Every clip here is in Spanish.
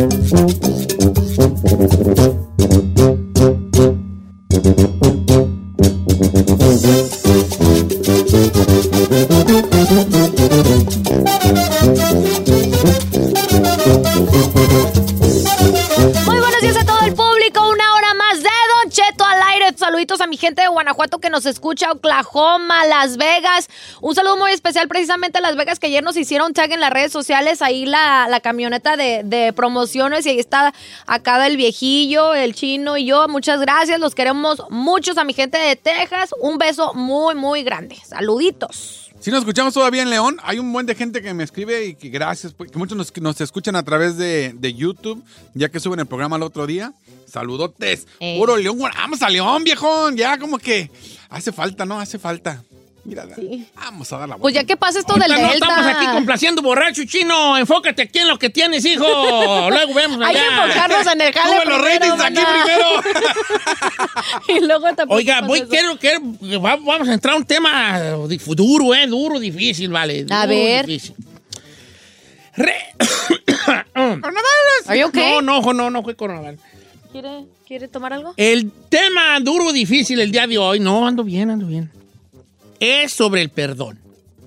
Thank you. Gente de Guanajuato que nos escucha, Oklahoma, Las Vegas. Un saludo muy especial precisamente a Las Vegas que ayer nos hicieron tag en las redes sociales. Ahí la, la camioneta de, de promociones y ahí está acá el viejillo, el chino y yo. Muchas gracias. Los queremos muchos a mi gente de Texas. Un beso muy, muy grande. Saluditos. Si nos escuchamos todavía en León, hay un buen de gente que me escribe y que gracias, pues, que muchos nos, nos escuchan a través de, de YouTube, ya que suben el programa el otro día. Saludotes. Eh. Puro León, vamos a León, viejón. Ya como que hace falta, ¿no? Hace falta. Mira, vamos a dar la Pues ya que pasa esto del Ahorita no Delta. estamos aquí complaciendo borracho chino. Enfócate aquí en lo que tienes, hijo. Luego vemos Hay que allá. enfocarnos en el jale los ratings aquí primero. y luego te Oiga, voy, quiero, quiero, va- vamos a entrar a un tema dif- duro, ¿eh? Duro, difícil, vale. A ver. difícil. Re- you okay? No, no, no, no fue coronavirus. ¿Quiere, ¿Quiere tomar algo? El tema duro, difícil el día de hoy, no, ando bien, ando bien, es sobre el perdón.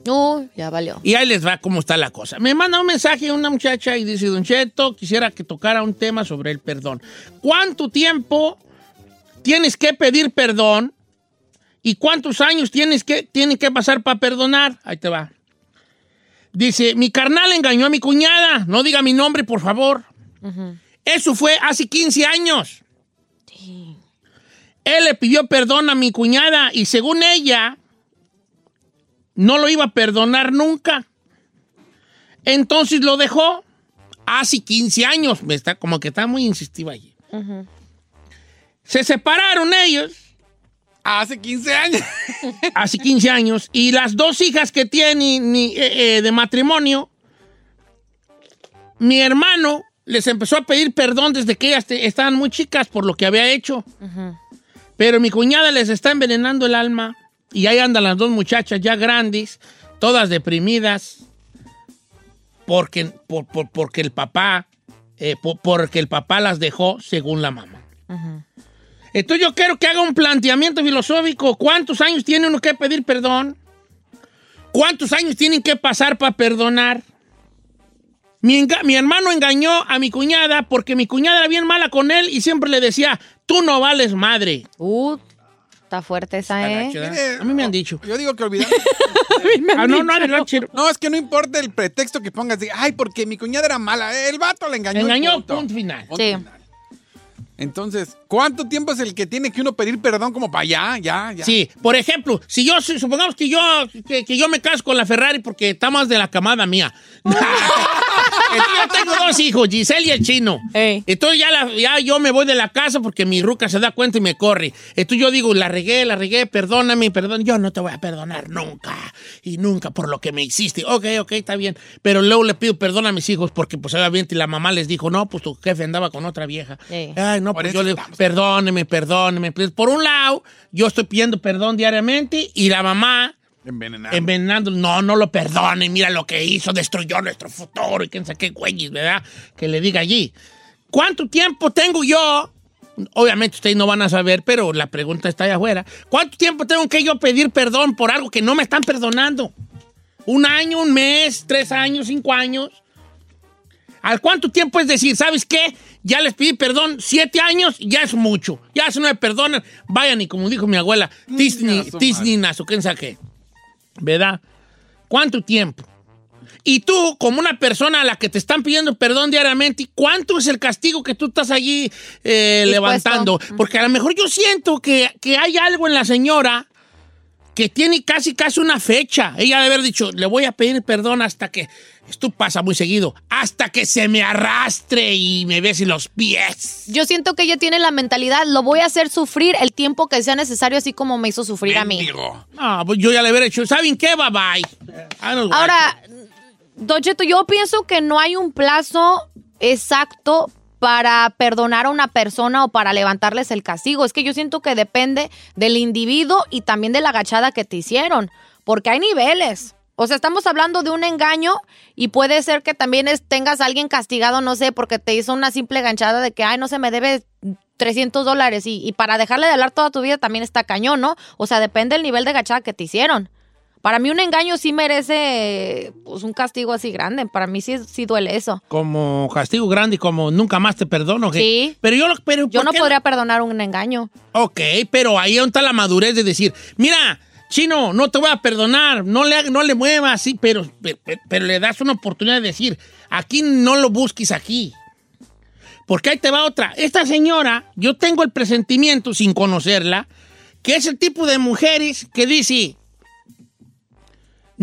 No, ya valió. Y ahí les va cómo está la cosa. Me manda un mensaje una muchacha y dice, Don Cheto, quisiera que tocara un tema sobre el perdón. ¿Cuánto tiempo tienes que pedir perdón y cuántos años tienes que, tienen que pasar para perdonar? Ahí te va. Dice, mi carnal engañó a mi cuñada. No diga mi nombre, por favor. Eso fue hace 15 años. Él le pidió perdón a mi cuñada y según ella, no lo iba a perdonar nunca. Entonces lo dejó hace 15 años. Me está, como que está muy insistiva allí. Se separaron ellos Hace 15 años. hace 15 años y las dos hijas que tiene ni- eh, eh, de matrimonio, mi hermano les empezó a pedir perdón desde que ellas estaban muy chicas por lo que había hecho. Pero mi cuñada les está envenenando el alma y ahí andan las dos muchachas ya grandes, todas deprimidas, porque, por- por- porque el papá, eh, por- porque el papá las dejó según la mamá. Entonces yo quiero que haga un planteamiento filosófico. ¿Cuántos años tiene uno que pedir perdón? ¿Cuántos años tienen que pasar para perdonar? Mi, hermano engañó a mi cuñada porque mi cuñada era bien mala con él y siempre le decía, tú no vales madre. Está fuerte esa, ¿eh? Mire, A mí me han dicho. Yo digo que olvidar. Ah, no, no, no, es que no importa el pretexto que pongas de, ay, porque mi cuñada era mala. El vato le engañó. Engañó, punto. punto final. Punto Sí. final. Entonces, ¿cuánto tiempo es el que tiene que uno pedir perdón como para allá, ya, ya? Sí, por ejemplo, si yo, si- supongamos que yo, que, que yo me caso con la Ferrari porque está más de la camada mía. Entonces, yo tengo dos hijos, Giselle y el chino. Ey. Entonces ya, la- ya yo me voy de la casa porque mi ruca se da cuenta y me corre. Entonces yo digo, la regué, la regué, perdóname, perdón. Yo no te voy a perdonar nunca y nunca por lo que me hiciste. Ok, ok, está bien. Pero luego le pido perdón a mis hijos porque pues obviamente la mamá les dijo, no, pues tu jefe andaba con otra vieja. Ey. Ay, no, Por pues yo le digo, estamos- perdóneme, perdóneme. Pues, por un lado, yo estoy pidiendo perdón diariamente y la mamá Envenenado. envenenando. No, no lo perdone, mira lo que hizo, destruyó nuestro futuro y quién sabe qué güeyes, ¿verdad? Que le diga allí. ¿Cuánto tiempo tengo yo? Obviamente ustedes no van a saber, pero la pregunta está allá afuera. ¿Cuánto tiempo tengo que yo pedir perdón por algo que no me están perdonando? Un año, un mes, tres años, cinco años. ¿Al cuánto tiempo es decir, ¿sabes qué? Ya les pedí perdón, siete años, ya es mucho. Ya si no me perdonan, vayan y como dijo mi abuela, Disney, Disney, nazo, ¿quién sabe qué? ¿Verdad? ¿Cuánto tiempo? Y tú, como una persona a la que te están pidiendo perdón diariamente, ¿cuánto es el castigo que tú estás allí eh, levantando? Porque a lo mejor yo siento que, que hay algo en la señora que tiene casi casi una fecha. Ella debe haber dicho, le voy a pedir perdón hasta que, esto pasa muy seguido, hasta que se me arrastre y me bese los pies. Yo siento que ella tiene la mentalidad, lo voy a hacer sufrir el tiempo que sea necesario, así como me hizo sufrir a mí. Ah, pues yo ya le hubiera dicho, ¿saben qué? Bye bye. Ah, no, Ahora, Don Cheto, yo pienso que no hay un plazo exacto para perdonar a una persona o para levantarles el castigo. Es que yo siento que depende del individuo y también de la agachada que te hicieron, porque hay niveles. O sea, estamos hablando de un engaño y puede ser que también tengas a alguien castigado, no sé, porque te hizo una simple ganchada de que, ay, no se me debe 300 dólares y, y para dejarle de hablar toda tu vida también está cañón, ¿no? O sea, depende del nivel de gachada que te hicieron. Para mí un engaño sí merece pues, un castigo así grande. Para mí sí, sí duele eso. Como castigo grande y como nunca más te perdono. ¿qué? Sí. Pero yo, lo- pero Yo ¿por no qué podría perdonar un engaño. Ok, pero ahí está la madurez de decir, mira, chino, no te voy a perdonar, no le, no le muevas, sí, pero, pero, pero le das una oportunidad de decir, aquí no lo busques aquí. Porque ahí te va otra. Esta señora, yo tengo el presentimiento, sin conocerla, que es el tipo de mujeres que dice,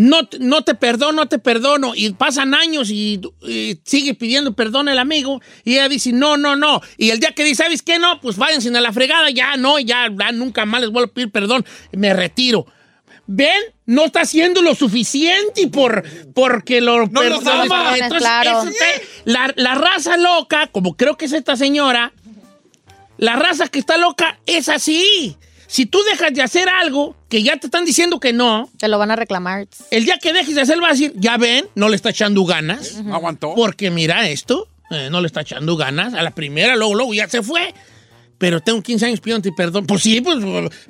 no, te- no te perdono, no te perdono. Y pasan años y, y sigue pidiendo perdón el amigo. Y ella dice, no, no, no. Y el día que dice, ¿sabes qué? No, pues váyanse a la fregada. Ya, no, ya, ya nunca más les vuelvo a pedir perdón. Me retiro. ¿Ven? No está haciendo lo suficiente por, porque lo No los perdona. ama. Entonces, Claro. te- la, la raza loca, como creo que es esta señora, la raza que está loca es así. Si tú dejas de hacer algo que ya te están diciendo que no, Te lo van a reclamar. el día que dejes de hacer va a decir, ya ven, no le está echando ganas. No aguantó. Porque mira esto, eh, no le está echando ganas. A la primera, luego, luego ya se fue. Pero tengo 15 años pidiéndote perdón. Pues sí, pues,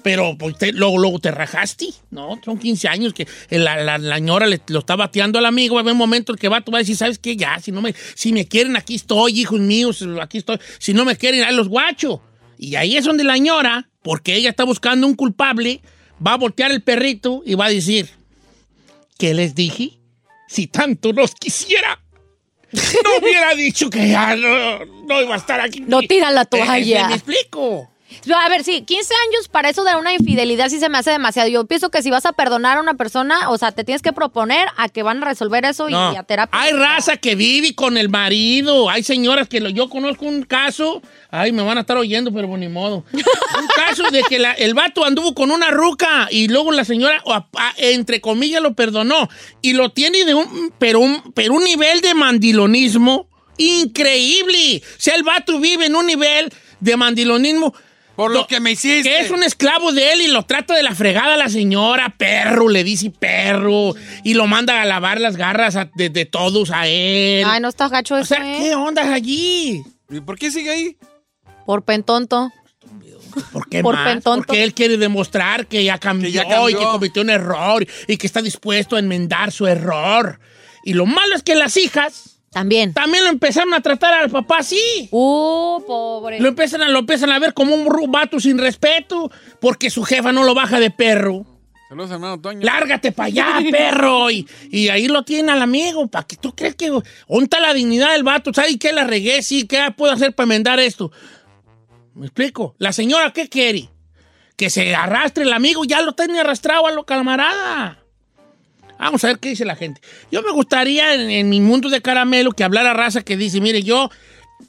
pero pues, te- luego, luego te rajaste. No, son 15 años que la, la, la señora le, lo está bateando al amigo. Va a haber un momento en que va, tú vas a decir, ¿sabes qué? Ya, si, no me, si me quieren, aquí estoy, hijos míos, aquí estoy. Si no me quieren, ahí los guacho. Y ahí es donde la señora, porque ella está buscando un culpable, va a voltear el perrito y va a decir, ¿qué les dije? Si tanto los quisiera. No hubiera dicho que ya no, no iba a estar aquí. No tiran la Eh, toalla. ¿Me explico? A ver, sí, 15 años para eso de una infidelidad sí se me hace demasiado. Yo pienso que si vas a perdonar a una persona, o sea, te tienes que proponer a que van a resolver eso y, a terapia. Hay raza que vive con el marido. Hay señoras que lo- yo conozco un caso. Ay, me van a estar oyendo, pero ni modo. un caso de que la- el vato anduvo con una ruca y luego la señora, entre comillas, lo perdonó. Y lo tiene de un, pero un, pero un nivel de mandilonismo increíble. O sea, el vato vive en un nivel de mandilonismo. Por lo que me hiciste. Que es un esclavo de él y lo trata de la fregada a la señora, perro, le dice perro, y lo manda a lavar las garras a- de, de todos a él. Ay, no está gacho o eso, sea, ¿eh? ¿qué onda allí? ¿Y por qué sigue ahí? Por pentonto. ¿Por qué Por más? pentonto. Porque él quiere demostrar que ya, cambió, Que ya cambió. y que cometió un error y que está dispuesto a enmendar su error. Y lo malo es que las hijas También. también lo empezaron a tratar al papá así. Uh, pobre. Lo empiezan, a, lo empiezan a ver como un vato sin respeto porque su jefa no lo baja de perro. Saludos, hermano Toño. Lárgate para allá, perro. Y, y ahí lo tiene al amigo. ¿Para que tú crees que ¿Dónde está la dignidad del vato? ¿Sabes qué la regué? Sí, ¿qué puedo hacer para enmendar esto? ¿Me explico? ¿La señora qué quiere? Que se arrastre el amigo. Ya lo tiene arrastrado a lo camarada. Vamos a ver qué dice la gente. Yo me gustaría en, en mi mundo de caramelo que hablara raza que dice, mire, yo,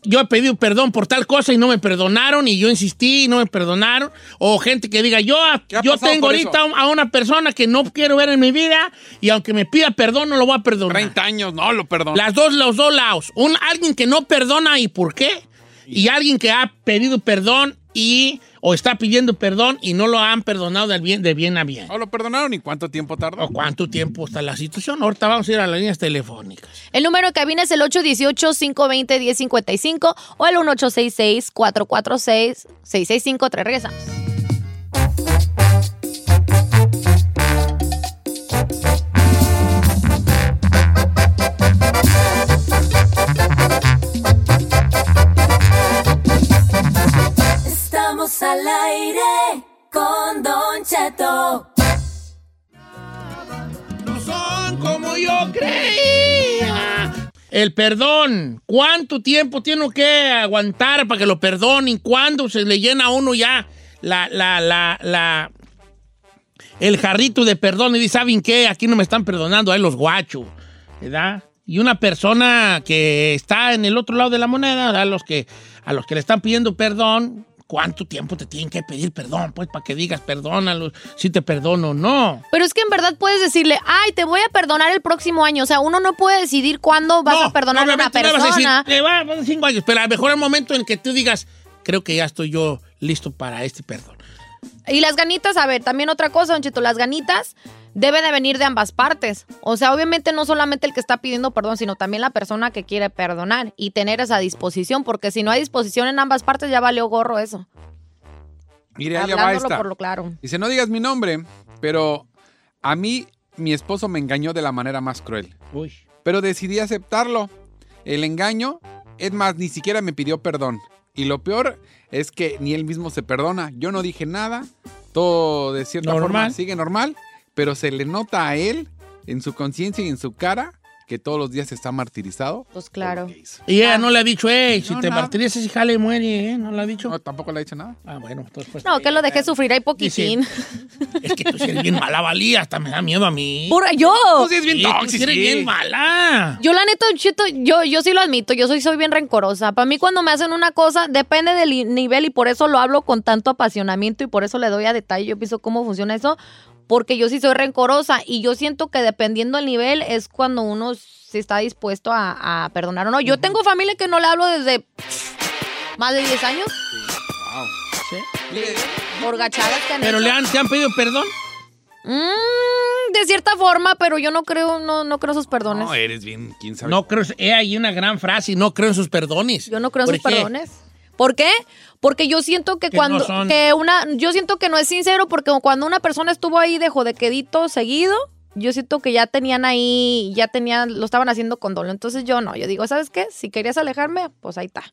yo he pedido perdón por tal cosa y no me perdonaron y yo insistí y no me perdonaron. O gente que diga, yo, ¿Qué ha yo tengo ahorita eso? a una persona que no quiero ver en mi vida y aunque me pida perdón no lo voy a perdonar. 30 años, no lo perdono. Las dos, los dos lados. Un, alguien que no perdona y por qué. Y alguien que ha pedido perdón y o está pidiendo perdón y no lo han perdonado de bien, de bien a bien. ¿No lo perdonaron y cuánto tiempo tardó? ¿O cuánto tiempo está la situación? Ahorita vamos a ir a las líneas telefónicas. El número de cabina es el 818-520-1055 o el 1866-446-6653. Regresamos. No son como yo creía. El perdón. ¿Cuánto tiempo tiene que aguantar para que lo perdonen? ¿Cuándo se le llena a uno ya la, la, la, la, el jarrito de perdón y dice, ¿saben qué? Aquí no me están perdonando, ahí los guachos, ¿verdad? Y una persona que está en el otro lado de la moneda, a los que, a los que le están pidiendo perdón, ¿cuánto tiempo te tienen que pedir perdón? Pues para que digas, perdónalo, si te perdono o no. Pero es que en verdad puedes decirle, ay, te voy a perdonar el próximo año. O sea, uno no puede decidir cuándo vas No, a perdonar a una no vas a decir, persona. "Te va a cinco años, pero a lo mejor el momento en que tú digas, creo que ya estoy yo listo para este perdón. Y las ganitas, a ver, también otra cosa, Don Cheto, las ganitas deben de venir de ambas partes. O sea, obviamente no solamente el que está pidiendo perdón, sino también la persona que quiere perdonar y tener esa disposición, porque si no hay disposición en ambas partes ya valió gorro eso. Mire, allá va esta. por lo claro. Dice, no digas mi nombre, pero a mí mi esposo me engañó de la manera más cruel. Uy. Pero decidí aceptarlo. El engaño, es más, ni siquiera me pidió perdón. Y lo peor es que ni él mismo se perdona. Yo no dije nada, todo de cierta Normal. forma sigue normal, pero se le nota a él, en su conciencia y en su cara, que todos los días está martirizado. Pues claro. Y ella no le ha dicho, hey, si No, te nada. martirizas y jale, muere, ¿eh? ¿No le ha dicho? No, tampoco le ha dicho nada. Ah, bueno, entonces pues. No, que lo dejé sufrir ahí poquitín. Es que tú sí eres bien mala, valía, hasta me da miedo a mí. Pura, yo. Tú sí eres bien Sí, sí eres sí. bien mala. Yo la neta, Don Cheto, yo, yo sí lo admito, yo soy, soy bien rencorosa. Para mí cuando me hacen una cosa, depende del nivel y por eso lo hablo con tanto apasionamiento y por eso le doy a detalle, yo pienso cómo funciona eso, porque yo sí soy rencorosa y yo siento que dependiendo del nivel es cuando uno sí está dispuesto a, a perdonar o no. Yo tengo familia que no le hablo desde más de 10 años Wow. Sí. por gachadas que han Pero hecho. le han, te han pedido perdón. Mm, de cierta forma, pero yo no creo, no, no creo en sus perdones. No, eres bien, quién sabe. No creo, he ahí una gran frase, no creo en sus perdones. Yo no creo en ¿Por sus qué? perdones. ¿Por qué? Porque yo siento que, Que cuando no son- que una yo siento que no es sincero porque cuando una persona estuvo ahí de jodequedito seguido, yo siento que ya tenían ahí, ya tenían, lo estaban haciendo con dolo. Entonces yo no, yo digo, ¿sabes qué? Si querías alejarme, pues ahí está.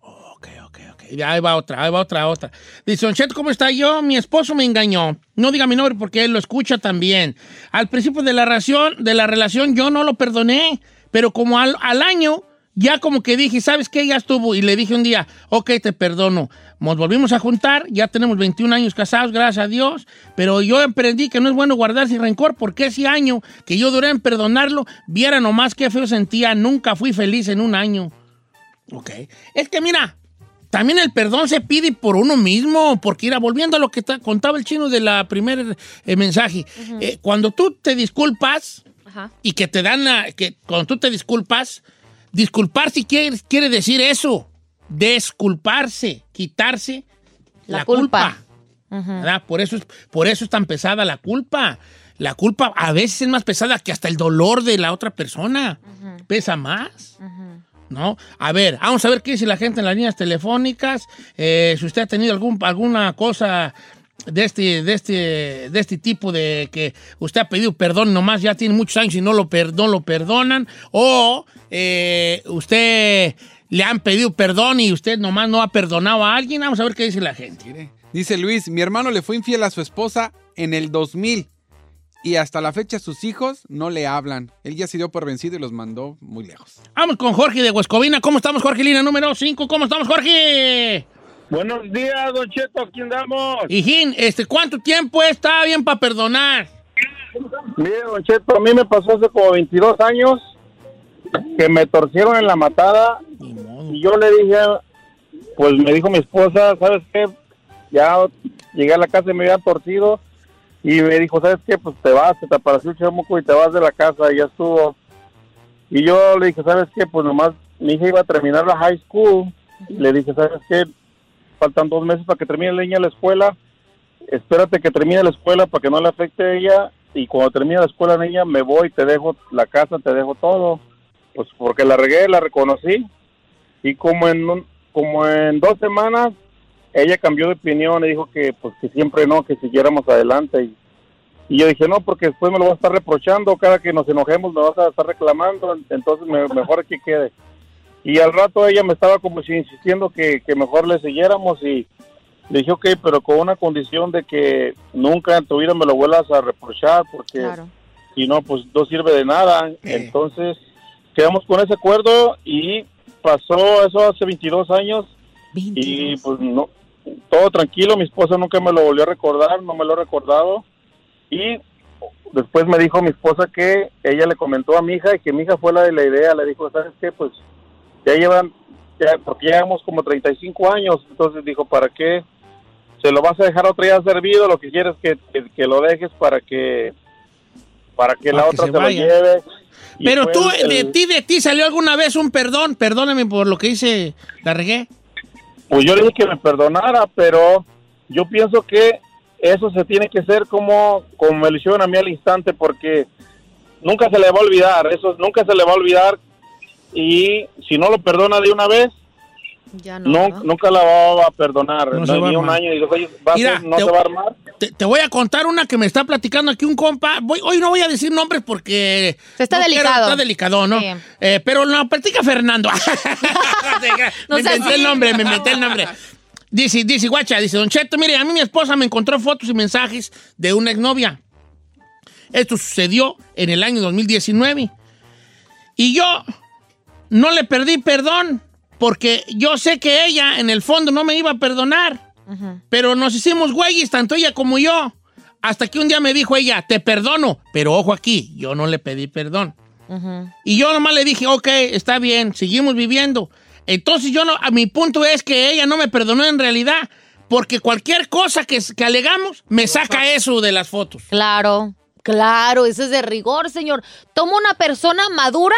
Ok, ok, ok. Ya, ahí va otra, ahí va otra, otra. Dice, Don Cheto, ¿cómo está yo? Mi esposo me engañó. No diga mi nombre porque él lo escucha también. Al principio de la relación, de la relación yo no lo perdoné, pero como al, al año, ya como que dije, ¿sabes qué? Ya estuvo. Y le dije un día, ok, te perdono. Nos volvimos a juntar, ya tenemos 21 años casados, gracias a Dios, pero yo aprendí que no es bueno guardarse rencor porque ese año que yo duré en perdonarlo, viera nomás qué feo sentía, nunca fui feliz en un año. Ok. Es que mira, también el perdón se pide por uno mismo, porque ir volviendo a lo que ta- contaba el chino de la primer eh, mensaje, eh, cuando tú te disculpas Ajá. y que te dan, que cuando tú te disculpas, disculpar si quiere, quiere decir eso, desculparse, quitarse la, La culpa. culpa. ¿verdad? Por, eso es, por eso es tan pesada la culpa. La culpa a veces es más pesada que hasta el dolor de la otra persona. Pesa más. ¿No? A ver, vamos a ver qué dice la gente en las líneas telefónicas. Eh, si usted ha tenido algún, alguna cosa de este, de, este, de este tipo de que usted ha pedido perdón nomás ya tiene muchos años y no lo, per- no lo perdonan. O eh, usted le han pedido perdón y usted nomás no ha perdonado a alguien. Vamos a ver qué dice la gente. Dice Luis, mi hermano le fue infiel a su esposa en el 2000 y hasta la fecha sus hijos no le hablan. Él ya se dio por vencido y los mandó muy lejos. Vamos con Jorge de Huescovina. ¿Cómo estamos, Jorge Lina? Número 5. ¿Cómo estamos, Jorge? Buenos días, Don Cheto, aquí andamos. Hijín, este, ¿cuánto tiempo está bien para perdonar? Mire, Don Cheto, a mí me pasó hace como 22 años que me torcieron en la matada y yo le dije, pues me dijo mi esposa, ¿sabes qué? Ya llegué a la casa y me había torcido y me dijo, ¿sabes qué? Pues te vas, te apareció el chamuco y te vas de la casa y ya estuvo. Y yo le dije, ¿sabes qué? Pues nomás mi hija iba a terminar la high school. Le dije, ¿sabes qué? Faltan dos meses para que termine la niña la escuela. Espérate que termine la escuela para que no le afecte a ella. Y cuando termine la escuela, niña, me voy, te dejo la casa, te dejo todo. Pues porque la regué, la reconocí. Y como en, como en dos semanas, ella cambió de opinión y dijo que pues que siempre no, que siguiéramos adelante. Y, y yo dije, no, porque después me lo vas a estar reprochando, cada que nos enojemos me vas a estar reclamando, entonces me- mejor que quede. Y al rato ella me estaba como si insistiendo que, que mejor le siguiéramos y, Le dije, ok, pero con una condición de que nunca en tu vida me lo vuelvas a reprochar, porque Claro. si no, pues no sirve de nada. Entonces, quedamos con ese acuerdo y pasó eso hace 22 años y pues no, todo tranquilo, mi esposa nunca me lo volvió a recordar, no me lo ha recordado. Y después me dijo mi esposa que ella le comentó a mi hija y que mi hija fue la de la idea, le dijo, ¿sabes qué? Pues ya llevan, ya, porque llevamos como 35 años, entonces dijo, ¿para qué? Se lo vas a dejar otro día servido, lo que quieres que, que, que lo dejes para que para que Para la que otra se se, lo lleve. Pero tú, el- de ti, de ti salió alguna vez un perdón, perdóname por lo que hice, la regué. Pues yo le dije que me perdonara, pero yo pienso que eso se tiene que hacer como, como me lo hicieron a mí al instante, porque nunca se le va a olvidar, eso nunca se le va a olvidar. Y si no lo perdona de una vez, Ya no. no, ¿verdad? nunca la va a perdonar. No No, se va ni un armar. año y dos años, va a ser- no te- se va a armar. Te, te voy a contar una que me está platicando aquí un compa. Voy- hoy no voy a decir nombres porque... Está no quiero- delicado. está delicado, ¿no? Sí. Eh, pero no, platica Fernando. No me inventé el nombre, me inventé el nombre. Dice, dice, guacha, dice, Don Cheto, mire, a mí mi esposa me encontró fotos y mensajes de una exnovia. Esto sucedió en el año 2019. Y yo no le perdí perdón porque yo sé que ella en el fondo no me iba a perdonar. Pero nos hicimos güeyes, tanto ella como yo. Hasta que un día me dijo ella, te perdono. Pero ojo aquí, yo no le pedí perdón. Y yo nomás le dije, ok, está bien, seguimos viviendo. Entonces yo no, a mi punto es que ella no me perdonó en realidad. Porque cualquier cosa que, que alegamos me saca eso de las fotos. Claro, claro, eso es de rigor, señor. Toma una persona madura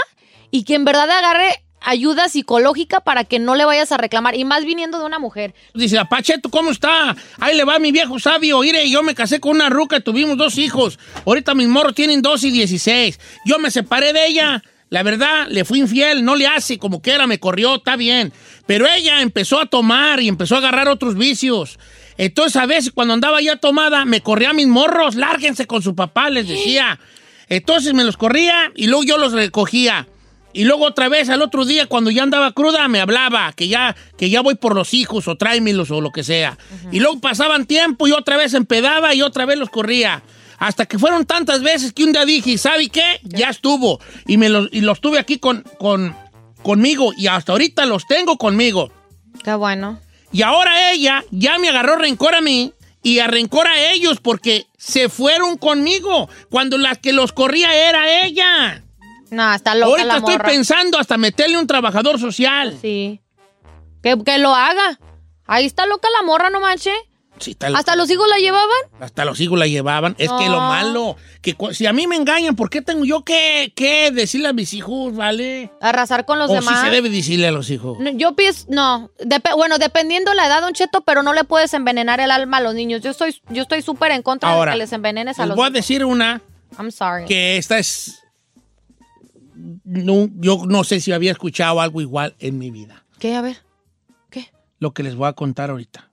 y que en verdad agarre ayuda psicológica para que no le vayas a reclamar, y más viniendo de una mujer. Dice, Pacheto, ¿cómo está? Ahí le va mi viejo sabio. Mire, yo me casé con una ruca, tuvimos dos hijos. Ahorita mis morros tienen dos y 16. Yo me separé de ella. La verdad, le fui infiel, no le hace, como quiera, me corrió, está bien. Pero ella empezó a tomar y empezó a agarrar otros vicios. Entonces, a veces, cuando andaba ya tomada, me corría a mis morros, lárguense con su papá, les decía. Entonces me los corría y luego yo los recogía. Y luego otra vez al otro día, cuando ya andaba cruda, me hablaba que ya, que ya voy por los hijos o tráemelos o lo que sea. Y luego pasaban tiempo y otra vez empedaba y otra vez los corría. Hasta que fueron tantas veces que un día dije, ¿sabe qué? Ya estuvo. Y, me los, y los tuve aquí con, con, conmigo y hasta ahorita los tengo conmigo. Qué bueno. Y ahora ella ya me agarró rencor a mí y a rencor a ellos porque se fueron conmigo cuando la que los corría era ella. No, está loca Ahorita la estoy morra. pensando hasta meterle un trabajador social. Sí. Que, que lo haga. Ahí está loca la morra, no manche. Sí, está loca. ¿Hasta los hijos la llevaban? Hasta los hijos la llevaban. Es que lo malo, que cu- si a mí me engañan, ¿por qué tengo yo que, que decirle a mis hijos, vale? Arrasar con los o demás. si se debe decirle a los hijos. No, Yo pienso, no, Dep- bueno, dependiendo la edad, Don Cheto, pero no le puedes envenenar el alma a los niños. Yo estoy, yo estoy súper en contra Ahora, de que les envenenes a Les los voy a decir una I'm sorry. que esta es... No, yo no sé si había escuchado algo igual en mi vida. ¿Qué? A ver. ¿Qué? Lo que les voy a contar ahorita.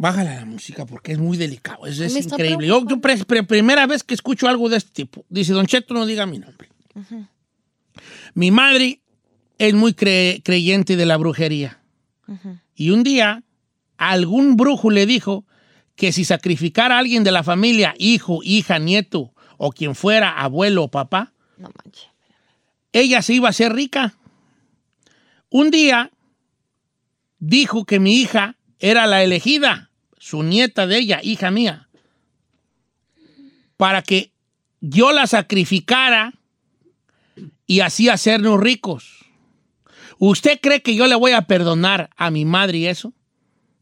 Bájale la música porque es muy delicado. Es, increíble. Yo, yo pre- pre- primera vez que escucho algo de este tipo. Dice, Don Cheto, no diga mi nombre. Mi madre es muy cre- creyente de la brujería. Y un día, algún brujo le dijo que si sacrificara a alguien de la familia, hijo, hija, nieto, o quien fuera, abuelo o papá, No manches. ella se iba a hacer rica. Un día dijo que mi hija era la elegida, su nieta de ella, hija mía, para que yo la sacrificara y así hacernos ricos. ¿Usted cree que yo le voy a perdonar a mi madre eso?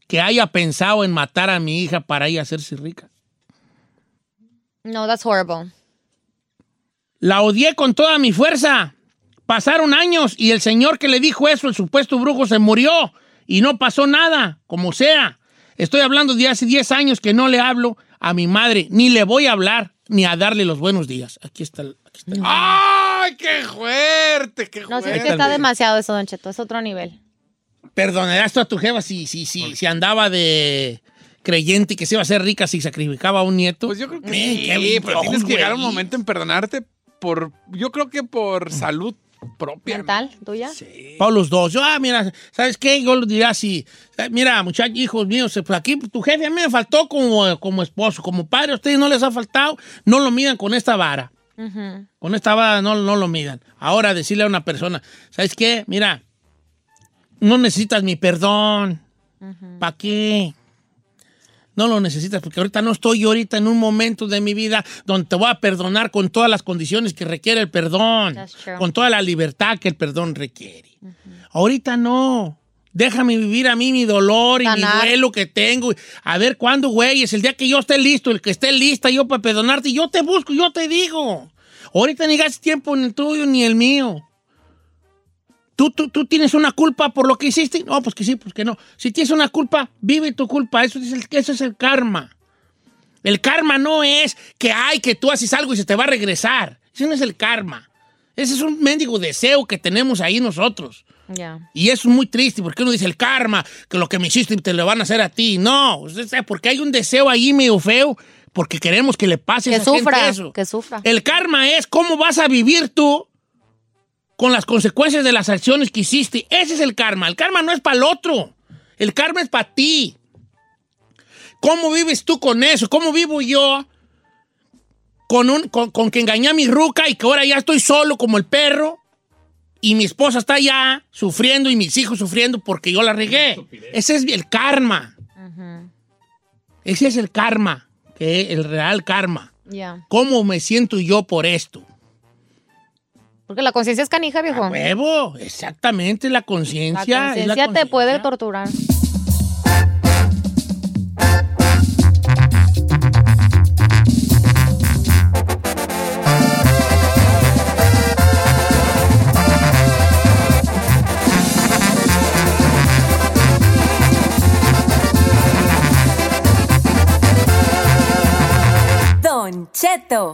Que haya pensado en matar a mi hija para ella hacerse rica. No, that's horrible. La odié con toda mi fuerza. Pasaron años y el señor que le dijo eso, el supuesto brujo, se murió y no pasó nada, como sea. Estoy hablando de hace 10 años que no le hablo a mi madre, ni le voy a hablar, ni a darle los buenos días. Aquí está. el- Aquí está ¡Ay, qué fuerte! ¡Qué No, fuerte! es que está demasiado eso, Don Cheto. Es otro nivel. Perdonarás tú a tu jefa si, si, si, si andaba de creyente que se iba a hacer rica si sacrificaba a un nieto. Pues yo creo que sí, qué pero tienes que llegar a un momento en perdonarte por, yo creo que por salud propia. ¿Mental? ¿Tuya? Para los dos. Yo, ah, mira, ¿sabes qué? Yo les diría así. eh, Mira, muchachos, hijos míos, eh, pues aquí tu jefe a mí me faltó como, como esposo, como padre. A ustedes no les ha faltado. No lo midan con esta vara. Con esta vara no, no lo midan. Ahora decirle a una persona, ¿sabes qué? Mira, no necesitas mi perdón. ¿Para qué? No lo necesitas porque ahorita no estoy yo ahorita en un momento de mi vida donde te voy a perdonar con todas las condiciones que requiere el perdón, con toda la libertad que el perdón requiere. Ahorita no. Déjame vivir a mí mi dolor y mi duelo que tengo. A ver cuándo, güey, es el día que yo esté listo, el que esté lista yo para perdonarte, yo te busco, yo te digo. Ahorita ni gastes tiempo en el tuyo ni el mío. ¿Tú, tú, tú tienes una culpa por lo que hiciste? No, pues que sí, pues que no. Si tienes una culpa, vive tu culpa. Eso es el, eso es el karma. El karma no es que, ay, que tú haces algo y se te va a regresar. Ese no es el karma. Ese es un mendigo deseo que tenemos ahí nosotros. Y eso es muy triste, porque uno dice el karma, que lo que me hiciste te lo van a hacer a ti. No, porque hay un deseo ahí medio feo, porque queremos que le pase a Que gente sufra, eso. que sufra. El karma es cómo vas a vivir tú con las consecuencias de las acciones que hiciste. Ese es el karma. El karma no es para el otro. El karma es para ti. ¿Cómo vives tú con eso? ¿Cómo vivo yo con, un, con, con que engañé a mi ruca y que ahora ya estoy solo como el perro? Y mi esposa está allá sufriendo y mis hijos sufriendo porque yo la regué. Ese es el karma. Ese es el karma, que el real karma. ¿Cómo me siento yo por esto? Porque la conciencia es canija, viejo. A huevo, exactamente, la conciencia. la conciencia te puede torturar. Don Cheto.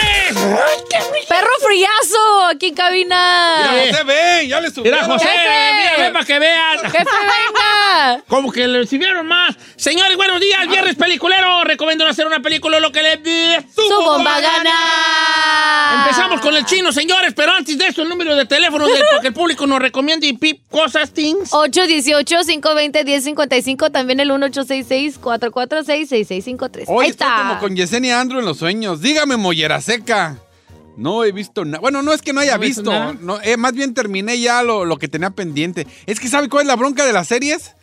¡Perro friazo! Aquí en cabina. Eh. José, ven, ya le Mira, subieron. José, Jefe. mira, ven para que vean. ¡Jefe, venga! Como que le recibieron más. Señores, buenos días, viernes peliculero. Recomiendo hacer una película lo que le ¡Su bomba gana! Empezamos con el chino, señores, pero antes de eso, el número de teléfono del para que el público nos recomiende y pip cosas, things. 818-520-1055, también el 1866-446-6653. Hoy Ahí estoy está. como con Yesenia Andrew en los sueños. Dígame, mollera seca. No he visto nada. Bueno, no es que no haya ¿No has visto? No, eh, más bien terminé ya lo, lo que tenía pendiente. Es que, ¿sabe cuál es la bronca de las series?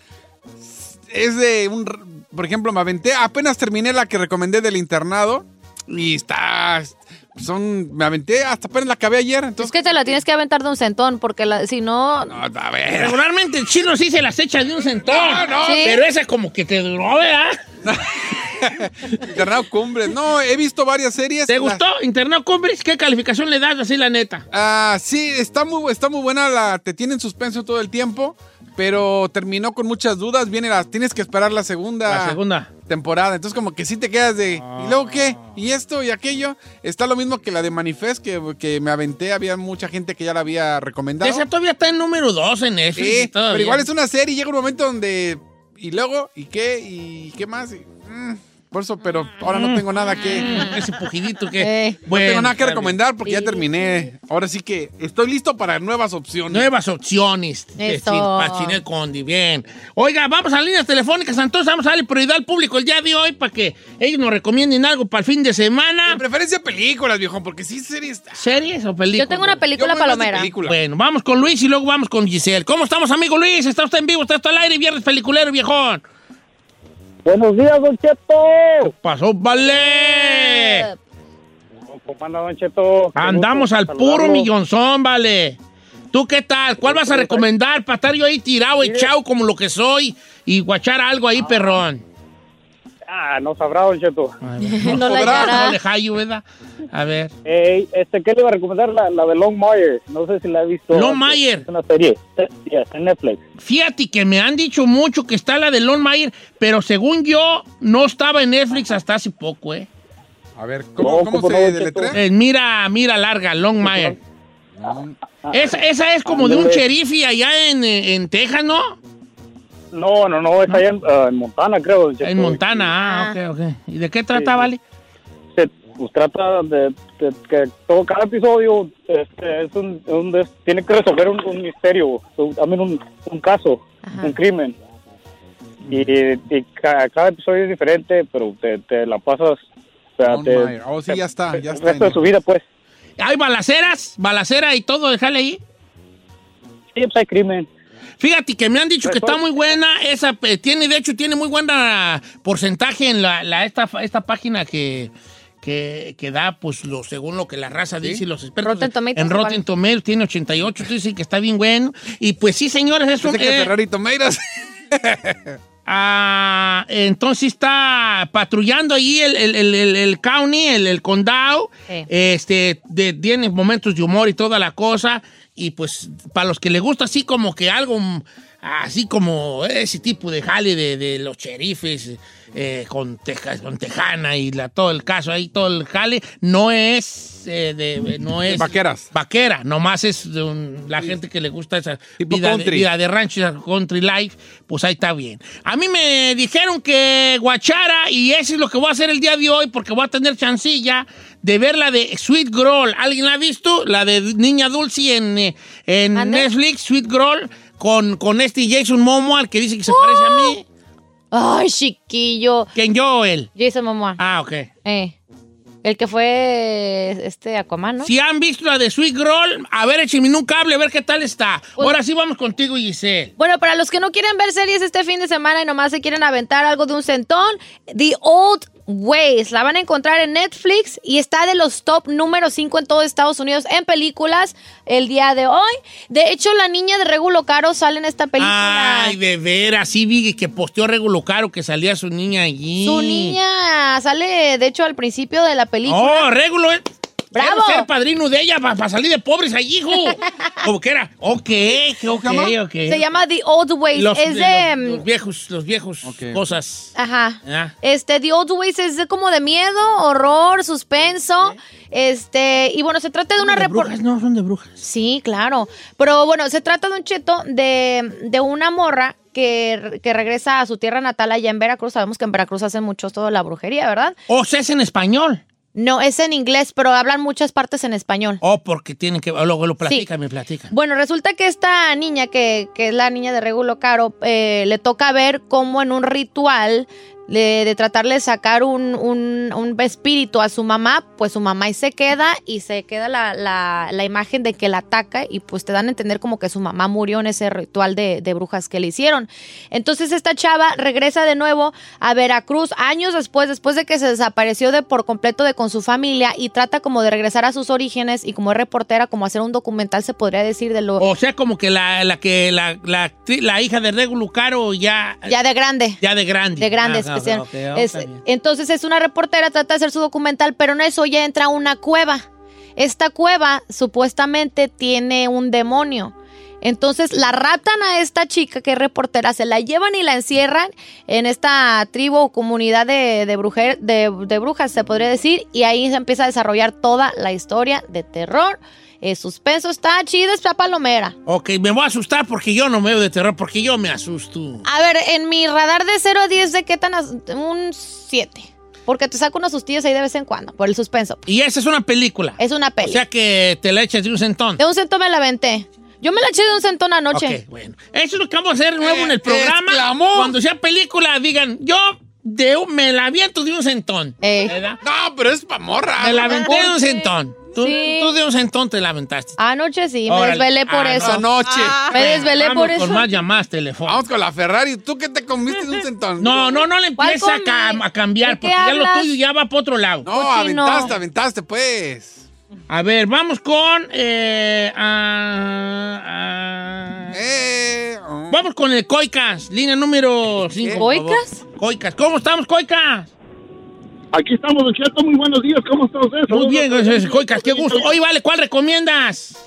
Es de un... Por ejemplo, me aventé... Apenas terminé la que recomendé del internado. Y está... Son... Me aventé hasta apenas la acabé ayer. Es Entonces... que te la tienes que aventar de un centón, porque la- si no... No, a ver. Regularmente el chino sí se las echa de un centón. No, no. Sí. Pero esa como que te duró, ¿verdad? Internado Cumbres. No, he visto varias series. ¿Te La- gustó? ¿Internado Cumbres? ¿Qué calificación le das así la neta? Ah, sí, está muy, está muy buena. La, te tiene en suspenso todo el tiempo, pero terminó con muchas dudas. Viene la, tienes que esperar la segunda, La segunda. temporada. Entonces, como que sí te quedas de. ¿Y luego qué? ¿Y esto y aquello? Está lo mismo que la de Manifest, que, que me aventé. Había mucha gente que ya la había recomendado. Esa todavía está en número 2 en Netflix. Sí, pero igual es una serie y llega un momento donde. ¿Y luego? ¿Y qué? ¿Y qué más? Y, mm, por eso, pero ahora no tengo nada que. Mm, Ese pujidito que... Eh. No tengo nada que recomendar porque ya terminé. Ahora sí que estoy listo para nuevas opciones. Nuevas opciones. de Eso. para Chinel Condi, bien. Oiga, vamos a líneas telefónicas, entonces vamos a darle prioridad al público el día de hoy para que ellos nos recomienden algo para el fin de De semana. preferencia películas, viejo, porque sí series. ¿Series o películas? Yo tengo una película Yo palomera. película. Bueno, vamos con Luis y luego vamos con Giselle. ¿Cómo estamos, amigo Luis? ¿Está usted en vivo? ¿Está usted al aire? Viernes peliculero, viejón. Buenos días, Don Cheto. Pasó, vale. ¿Cómo anda, Don Cheto? Qué Andamos al puro saludarlo. millonzón, vale. ¿Tú qué tal? ¿Cuál vas a recomendar para estar yo ahí tirado, echado como lo que soy y guachar algo ahí, perrón? Ah, no sabrá, Don Cheto. No la hallará. No le hallo, ¿verdad? A ver. Ey, este, ¿qué le iba a recomendar? La, la de Longmire. No sé si la he visto. Longmire. Es una serie. Sí, está en Netflix. Fíjate que me han dicho mucho que está la de Lon Mayer, pero según yo, no estaba en Netflix hasta hace poco, ¿eh? A ver, ¿cómo, No, cómo ¿cómo se deletrea? Eh, mira, mira larga, Long Mayer. Esa, esa es como de un sheriff allá en, en Texas, ¿no? No, no, no, es allá en, ah, en Montana, creo. En Montana, ah, ok, ok. ¿Y de qué trata, vale? Se, pues trata de, de que todo, cada episodio este, es un, un des- tiene que resolver un, un misterio, también un, un caso, un crimen. Y, y ca- cada episodio es diferente, pero te, te la pasas. o sea, te-. Oh, sí, ya está, ya el está resto de su vida, pues. ¿Hay balaceras? ¿Balacera y todo? Déjale ahí. Sí, pues hay crimen. Fíjate que me han dicho que está muy buena. Esa eh, tiene, de hecho, tiene muy buena porcentaje en la, la- esta, esta página que, que, que da, pues, lo, según lo que la raza dice y los expertos. Rotten Tomatoes, en Rotten. Tomatoes tiene 88, tú dices que está bien bueno. Y pues sí, señores, eso Pensé que eh, Ferrari Tomeiras. ah, entonces está patrullando ahí el, el, el, el- el county, el, el condado. Sí. Este, de- tiene momentos de humor y toda la cosa. Y pues, para los que le gusta así como que algo, así como ese tipo de jale de, de los cherifes eh, con, teja- con Tejana y la, todo el caso ahí, todo el jale, no es, eh, de, no es Vaqueras. vaquera, nomás es de un- la gente que le gusta esa vida de, vida de rancho, esa country life, pues ahí está bien. A mí me dijeron que guachara y eso es lo que voy a hacer el día de hoy porque voy a tener chancilla de ver la de Sweet Girl. ¿Alguien la ha visto? La de Niña Dulce en, eh, en. Netflix, Sweet Girl, con, con este Jason Momoa, al que dice que se parece a mí. Ay, chiquillo. ¿Quién yo o él? Jason Momoa. Ah, ok. Eh. El que fue este Aquaman, ¿no? Si han visto la de Sweet Girl, a ver, échenme un cable, a ver qué tal está. Pues- Ahora sí vamos contigo, Giselle. Bueno, para los que no quieren ver series este fin de semana y nomás se quieren aventar algo de un centón, The Old Ways. La van a encontrar en Netflix y está de los top número 5 en todo Estados Unidos en películas el día de hoy. De hecho, la niña de Regulo Caro sale en esta película. Ay, de veras, sí vi que posteó Regulo Caro que salía su niña allí. Su niña sale, de hecho, al principio de la película. Oh, Regulo, eh. ¡Bravo! Quiero ser padrino de ella para salir de pobres allí, hijo. Como que era. Ok, ok, ok. Se llama The Old Ways. Los, es de- de... los- los viejos, los viejos Ok. cosas. Ajá. Ah. Este, The Old Ways es de como de miedo, horror, suspenso. Este, y bueno, se trata de una ¿Son de brujas? No, son de brujas. Sí, claro. Pero bueno, se trata de un cheto de, de una morra que, que regresa a su tierra natal allá en Veracruz. Sabemos que en Veracruz hacen mucho todo la brujería, ¿verdad? O sea, es en español. No, es en inglés, pero hablan muchas partes en español. O porque tienen que. Luego lo platica, Sí. me platica. Bueno, resulta que esta niña, que, que es la niña de Regulo Caro, eh, le toca ver cómo en un ritual de, de tratarle de sacar un, un- un espíritu a su mamá, pues su mamá ahí se queda y se queda la, la- la imagen de que la ataca y pues te dan a entender como que su mamá murió en ese ritual de, de brujas que le hicieron. Entonces esta chava regresa de nuevo a Veracruz años después, después de que se desapareció de por completo de con su familia y trata como de regresar a sus orígenes y como es reportera, como hacer un documental se podría decir de lo... O sea, como que la, la que la, la, la hija de Regulo Caro ya. Ya de grande. Ya de grande. De grandes. Es- entonces es una reportera, trata de hacer su documental, pero en eso ya entra a una cueva. Esta cueva supuestamente tiene un demonio. Entonces la raptan a esta chica que es reportera, se la llevan y la encierran en esta tribu o comunidad de, de, brujer- de- de brujas, se podría decir, y ahí se empieza a desarrollar toda la historia de terror, eh, suspenso, está chida, está palomera. Ok, me voy a asustar porque yo no me veo de terror, porque yo me asusto. A ver, en mi radar de 0 a 10, ¿de qué tan? Un 7. Porque te saco unos sustillos ahí de vez en cuando, por el suspenso. Y esa es una película. Es una peli. O sea que te la echas de un centón. de un centón me la aventé. Yo me la eché de un centón anoche. Ok, bueno. Eso es lo que vamos a hacer de nuevo en el programa. exclamó. Cuando sea película, digan, yo de un- me la aviento de un centón. Ey. ¿Verdad? No, pero es pa' morra. Me la aventé de un centón. Tú, Sí. tú de un centón te la aventaste. Anoche sí, me Órale. desvelé por Ah, eso. Anoche. Me desvelé Vamos por eso. con más llamadas telefónicas. Vamos con la Ferrari. ¿Tú qué te comiste de un centón? No, no, no le ¿Cuál empieza a, comí? a cambiar, ¿De qué porque ya lo hablas? tuyo ya va para otro lado. No, Cochino. aventaste, aventaste, pues. A ver, vamos con. eh, ah, ah, Eh. Vamos con el Coicas, línea número 5. ¿Coicas? Coicas, ¿cómo estamos, Coicas? Aquí estamos, Don Cheto. Muy buenos días. ¿Cómo está usted? Muy bien, gracias, Coicas, qué gusto. Oye, vale, ¿cuál recomiendas?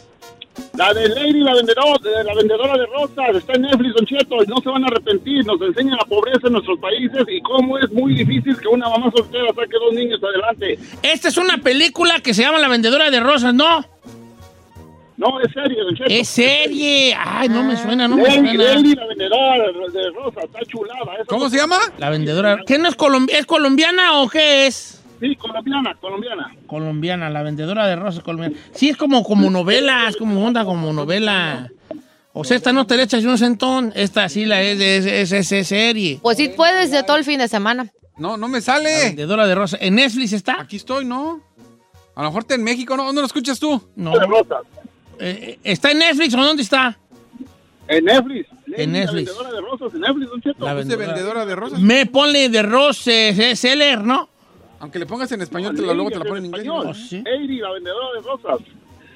La de Lady, la vendedora, de- la vendedora de rosas, está en Netflix, Don Cheto, y no se van a arrepentir, nos enseña la pobreza en nuestros países y cómo es muy difícil que una mamá soltera saque dos niños adelante. Esta es una película que se llama La Vendedora de Rosas, ¿no? No, es Don Cheto. Es serie. Ay, no me suena, no me suena. La vendedora de, rosas, está chulada. esa ¿Cómo se llama? La Vendedora. ¿Qué no es colombiana? ¿Es colombiana o qué es? Sí, colombiana, colombiana. Colombiana, La Vendedora de Rosas colombiana. Sí, es como, como novela, es como onda, como novela. O sea, esta no te le echas un centón, esta sí la es, es, es, es- es serie. Pues sí puedes de todo el fin de semana. No, no me La sale. Vendedora de Rosas. ¿En Netflix está? Aquí estoy, ¿no? A lo mejor está en México, ¿no? ¿Dónde lo escuchas tú? No. De rosas. Eh, ¿Está en Netflix o dónde está? En Netflix. En Netflix. La vendedora de rosas, en Netflix, Don Cheto. La ¿Es de vendedora. vendedora de rosas? Me ponle de Roses, es seller, ¿no? Aunque le pongas en español, te la, luego te la ponen en inglés. español. ¿no? Oh, sí. Lady, la vendedora de rosas.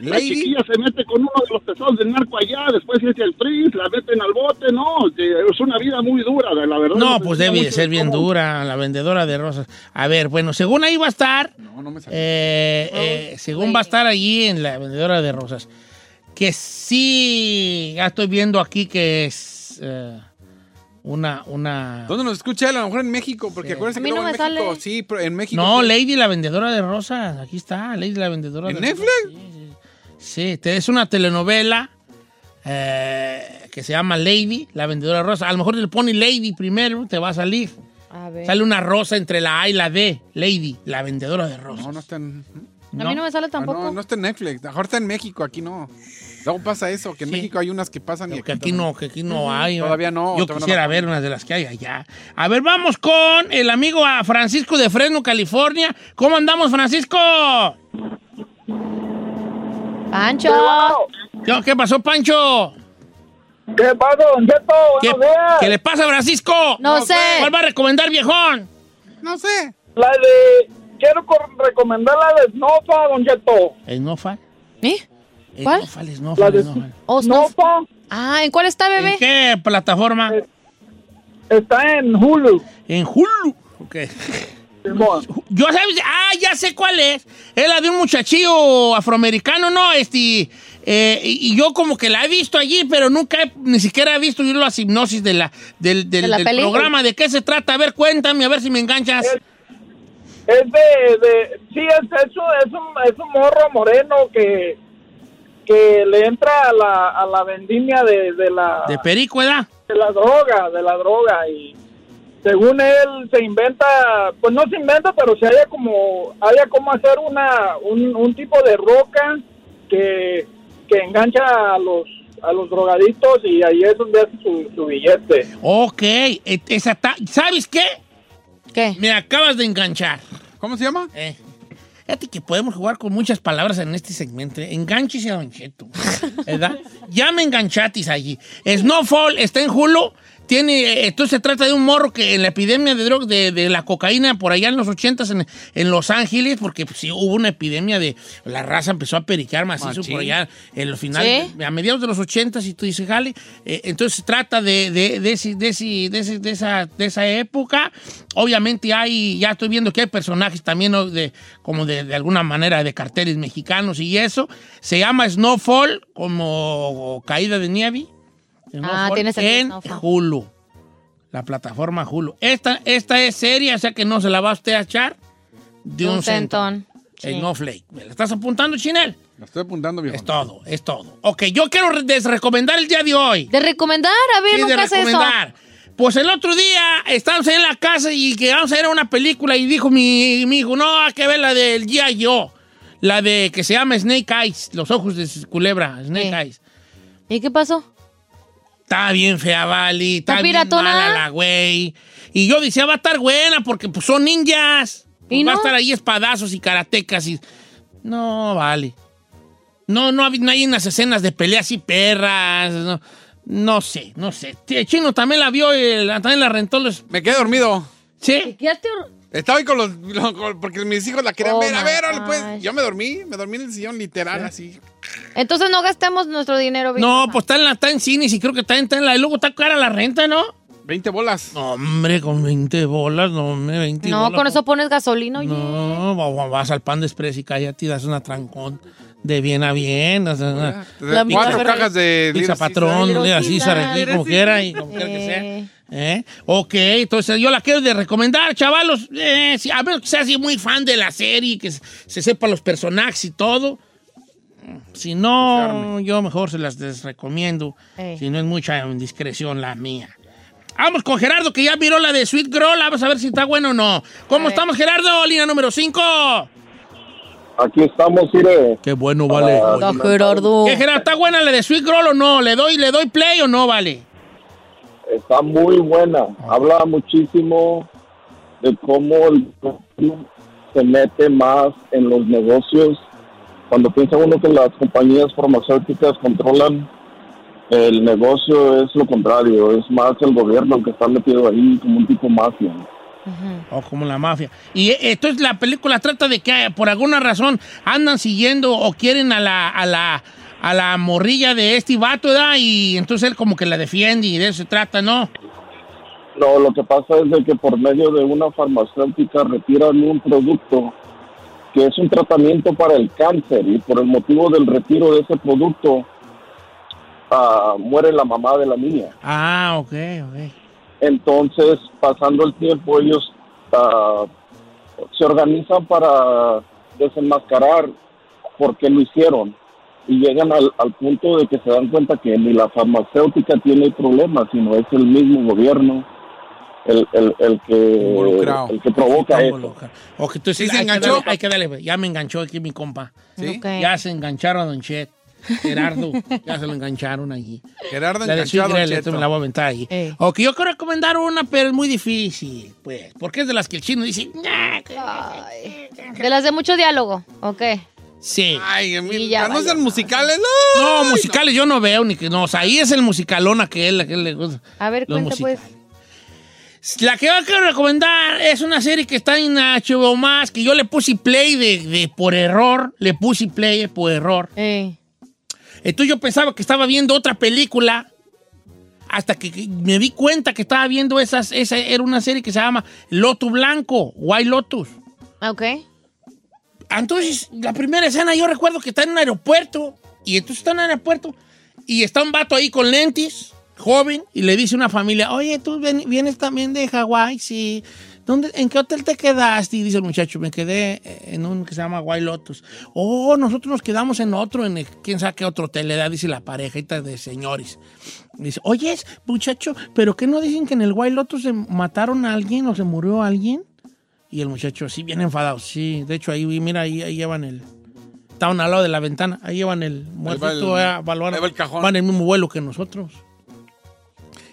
La Lady. chiquilla se mete con uno de los tesoros del narco allá, después se echa el tris, la meten al bote, no, es una vida muy dura, la verdad. No, pues debe de ser bien dura, la vendedora de rosas. A ver, bueno, según ahí va a estar, No, no me sale. eh, eh, según va a estar allí en la vendedora de rosas, que sí, ya estoy viendo aquí que es eh, una, una... ¿Dónde nos escucha él? A lo mejor en México, porque acuérdense A que no en me México, sale. sí, pero en México. No, sí. Lady la vendedora de rosas, aquí está, Lady la vendedora ¿En de Netflix? rosas. Sí, sí. Sí, te- es una telenovela eh, que se llama Lady, la vendedora de rosas. A lo mejor le pone Lady primero, te va a salir. A ver. Sale una rosa entre la A y la D. Lady, la vendedora de rosas. No, no está A mí no me sale Ah, tampoco. no, no está en Netflix. Mejor está en México, aquí no. Luego pasa eso, que en Sí. México hay unas que pasan y Que aquí no, que aquí no hay. Todavía no, Yo todavía no quisiera ver unas de las que hay allá. A ver, vamos con el amigo a Francisco de Fresno, California. ¿Cómo andamos, Francisco? Pancho. ¿Qué, qué pasó, Pancho? ¿Qué pasa, Don Cheto? ¿Qué, Buenos días. qué le pasa a Francisco? No sé. ¿Cuál va a recomendar, viejón? No sé. La de... Quiero recomendar la de Snofa, Don Cheto. ¿Esnofal? ¿Eh? ¿Cuál? Esnofal, La Esnofal, de Esnofal. Oh. Snofa Ah, ¿en cuál está, ¿En bebé? qué plataforma? está en Hulu. En Hulu. Ok. Yo sabes, ah, ya sé cuál es. Es la de un muchachillo afroamericano, ¿no? Este, eh, y, y yo como que la he visto allí, pero nunca he- ni siquiera he visto yo la hipnosis de la, del, del- ¿De la del peli? programa. ¿De qué se trata? A ver, cuéntame, a ver si me enganchas. Es de, de sí, es, es, un, es, un, es un morro moreno que, que le entra a la, a la vendimia de, de la De perico, ¿verdad? de la droga, de la droga y según él se inventa, pues no se inventa, pero se haya como, haya como hacer una, un, un tipo de roca que, que engancha a los, a los drogadictos y ahí es donde hace su, su billete. Ok, et- esa ¿sabes qué? ¿Qué? Me acabas de enganchar. ¿Cómo se llama? Eh. Fíjate que podemos jugar con muchas palabras en este segmento. ¿eh? Enganches a Don Cheto. ¿Verdad? ya me enganchatis allí. Snowfall está en Hulu. Tiene, entonces se trata de un morro que en la epidemia de drogas, de, de la cocaína por allá en los 80 en, en Los Ángeles, porque pues, sí hubo una epidemia de, la raza empezó a pericar macizo Machín. por allá en los finales, ¿Sí? a mediados de los 80 y tú dices, jale, eh, entonces se trata de, de, de, ese- de, ese- de ese- de esa, de esa época. Obviamente hay, ya estoy viendo que hay personajes también ¿no? de, como de, de alguna manera de carteles mexicanos y eso. Se llama Snowfall, como caída de nieve. Ah, Snowfall tiene sentido, en. Hulu. La plataforma Hulu. Esta, esta es seria, o sea que no se la va usted a echar de un, Un centón. centón. Sí. En Snowflake. ¿Me la estás apuntando, Chinel? La estoy apuntando, viejo. Es todo, es todo. Ok, yo quiero re- desrecomendar el día de hoy. De recomendar, a ver, Sí, de nunca eso. recomendar. Pues el otro día estábamos en la casa y que vamos a ver una película y dijo mi, mi hijo, no, hay que ver la del G.I. Joe. La de que se llama Snake Eyes, los ojos de culebra, Snake Sí. Eyes. ¿Y qué pasó? Está bien fea, Vali. Está ¿Está bien piratona? mala la güey. Y yo decía, va a estar buena porque pues, son ninjas. ¿Y va a estar ahí espadazos y karatecas y... No, vale. No, no, no hay unas escenas de peleas y perras. No, no sé, no sé. El chino también la vio, y también la rentó. Los... Me quedé dormido. ¿Sí? ¿Qué te- Estaba ahí con los, con- porque mis hijos la querían Oh ver. A ver, pues. Yo me dormí, me dormí en el sillón literal, así. Entonces no gastemos nuestro dinero. No, Víctor. pues está en, la, está en cines y creo que está en, está en la... Y luego está cara la renta, ¿no? 20 bolas. No, hombre, con 20 bolas, no, hombre, 20 No, bolas. con eso pones gasolina, oye. No, va- va- vas al pan de express y cállate y das una trancón de bien a bien. o sea, La Cuatro pizza- cajas de Pizza Little patrón, Little le así, como quiera y como quiera que sea. Eh. ¿Eh? Ok, entonces yo la quiero de recomendar, chavalos. Eh, si- a ver que sea así muy fan de la serie, que se, se sepa los personajes y todo. Si no, yo mejor se las desrecomiendo. Eh. Si no es mucha indiscreción la mía. Vamos con Gerardo, que ya miró la de Sweet Girl. Vamos a ver si está bueno o no. ¿Cómo estamos, Gerardo? Línea número 5. Aquí estamos, mire. Qué bueno, vale. Gerardo. ¿Qué, Gerardo? ¿Está buena la de Sweet Girl o no? ¿Le doy, ¿Le doy play o no, vale? Está muy buena. Habla muchísimo de cómo el se mete más en los negocios. Cuando piensa uno que las compañías farmacéuticas controlan el negocio, es lo contrario. Es más el gobierno que está metido ahí como un tipo mafia. O como la mafia. Y entonces la película trata de que eh, por alguna razón andan siguiendo o quieren a la, a la, a la morrilla de este vato, ¿verdad? Y entonces él como que la defiende y de eso se trata, ¿no? No, lo que pasa es de que por medio de una farmacéutica retiran un producto que es un tratamiento para el cáncer y por el motivo del retiro de ese producto ah, muere la mamá de la niña. Ah, ok, ok. Entonces, pasando el tiempo, ellos ah, se organizan para desenmascarar por qué lo hicieron y llegan al, al punto de que se dan cuenta que ni la farmacéutica tiene problemas, sino es el mismo gobierno el, el, el que, el que provoca Sí, eso. Ok, entonces ¿Sí se enganchó? darle, hay que darle, ya me enganchó aquí mi compa. ¿Sí? Ok. Ya se engancharon a Don Chet. Gerardo, ya se lo engancharon allí. Gerardo La de enganchado, Cheto. esta me la voy a aventar ahí. Eh. Ok, yo quiero recomendar una, pero es muy difícil, pues. Porque es de las que el chino dice, "Nah, que- Ay. De las de mucho diálogo. Ok. sí. Ay, mí- ya ¿no sean musicales? No, Ay, musicales yo no veo ni que no. O sea, ahí es el musicalón a que él, a que él le gusta. A ver, Los cuenta pues. La que yo quiero recomendar es una serie que está en HBO más, que yo le puse play de, de por error. Le puse play por error. Eh. Entonces yo pensaba que estaba viendo otra película hasta que me di cuenta que estaba viendo esas, esa era una serie que se llama Loto Blanco, White Lotus. Ok. Entonces, la primera escena yo recuerdo que está en un aeropuerto y entonces está en un aeropuerto y está un vato ahí con lentes, joven, y le dice a una familia, oye, tú ven- vienes también de Hawái, sí. ¿Dónde, ¿En qué hotel te quedaste? Y dice el muchacho, me quedé en un que se llama White Lotus. Oh, nosotros nos quedamos en otro, en el- quién sabe qué otro hotel le da, dice la parejita de señores. Dice, oye, muchacho, ¿pero qué no dicen que en el White Lotus se mataron a alguien o se murió alguien? Y el muchacho así, bien enfadado. Sí, de hecho, ahí, mira, ahí, ahí llevan el... Estaban al lado de la ventana. Ahí llevan el muerto. el- ahí va el cajón. Van el mismo vuelo que nosotros.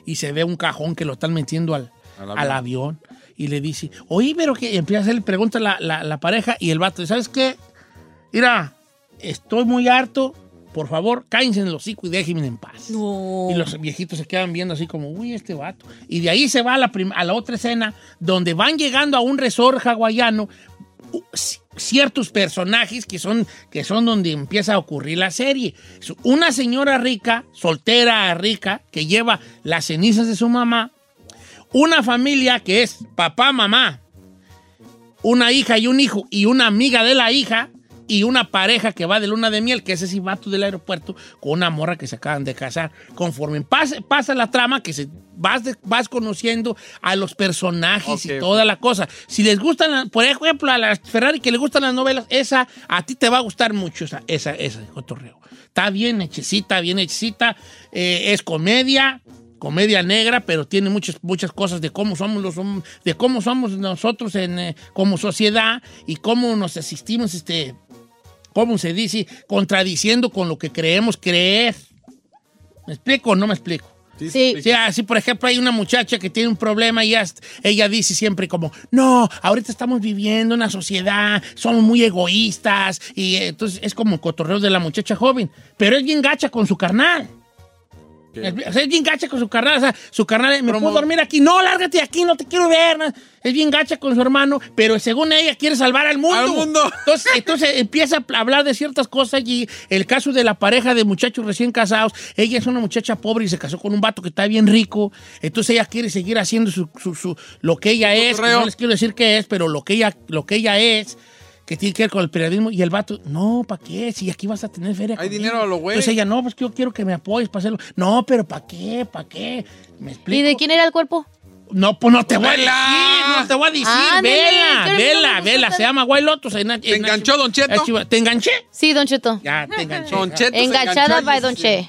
Y se ve un cajón que lo están metiendo al, Al al avión. Y le dice, oye, pero que empieza a hacerle pregunta la, la, la pareja y el vato, ¿sabes qué? Mira, estoy muy harto por favor, cállense en el hocico y déjenme en paz. No. Y los viejitos se quedan viendo así como, uy, este vato. Y de ahí se va a la, prim- a la otra escena donde van llegando a un resort hawaiano ciertos personajes que son, que son donde empieza a ocurrir la serie. Una señora rica, soltera rica, que lleva las cenizas de su mamá. Una familia que es papá, mamá, una hija y un hijo y una amiga de la hija y una pareja que va de luna de miel, que es ese vato del aeropuerto, con una morra que se acaban de casar. Conforme pasa, pasa la trama, que se, vas, de- vas conociendo a los personajes y toda la cosa. Si les gustan, por ejemplo, a las Ferrari que les gustan las novelas, esa a ti te va a gustar mucho, esa, esa, esa cotorreo. Está bien hechecita, bien hechecita, eh, es comedia, comedia negra, pero tiene muchas, muchas cosas de cómo somos los de cómo somos nosotros en, eh, como sociedad y cómo nos asistimos, este, ¿cómo se dice? Contradiciendo con lo que creemos creer. ¿Me explico o no me explico? Sí. Sí, así, por ejemplo, hay una muchacha que tiene un problema y ella, ella dice siempre como, no, ahorita estamos viviendo una sociedad, somos muy egoístas, y entonces es como el cotorreo de la muchacha joven, pero es bien gacha con su carnal. Es, o sea, es bien gacha con su carnal, o sea, su carnal, ¿me puedo dormir aquí? No, lárgate de aquí, no te quiero ver. no. Es bien gacha con su hermano, pero según ella quiere salvar al mundo. ¡Al mundo! Entonces, entonces empieza a hablar de ciertas cosas y el caso de la pareja de muchachos recién casados, ella es una muchacha pobre y se casó con un vato que está bien rico, entonces ella quiere seguir haciendo su, su- su- lo que ella es, que no les quiero decir qué es, pero lo que ella, lo que ella es, que tiene que ver con el periodismo, y el vato, no, ¿para qué? Si aquí vas a tener feria. Hay conmigo". dinero a lo güey. Entonces ella, no, pues yo quiero que me apoyes para hacerlo. No, pero ¿para qué? ¿Para qué? ¿Me explico? ¿Y de quién era el cuerpo? No, pues no te voy a decir, no te voy a decir, Ándale, vela, vela, vela, se llama White Lotus. en- ¿Te en- enganchó, Don Cheto? ¿Te enganché? Sí, Don Cheto. Ya, te enganché. Don Cheto Enganchada by Don Che.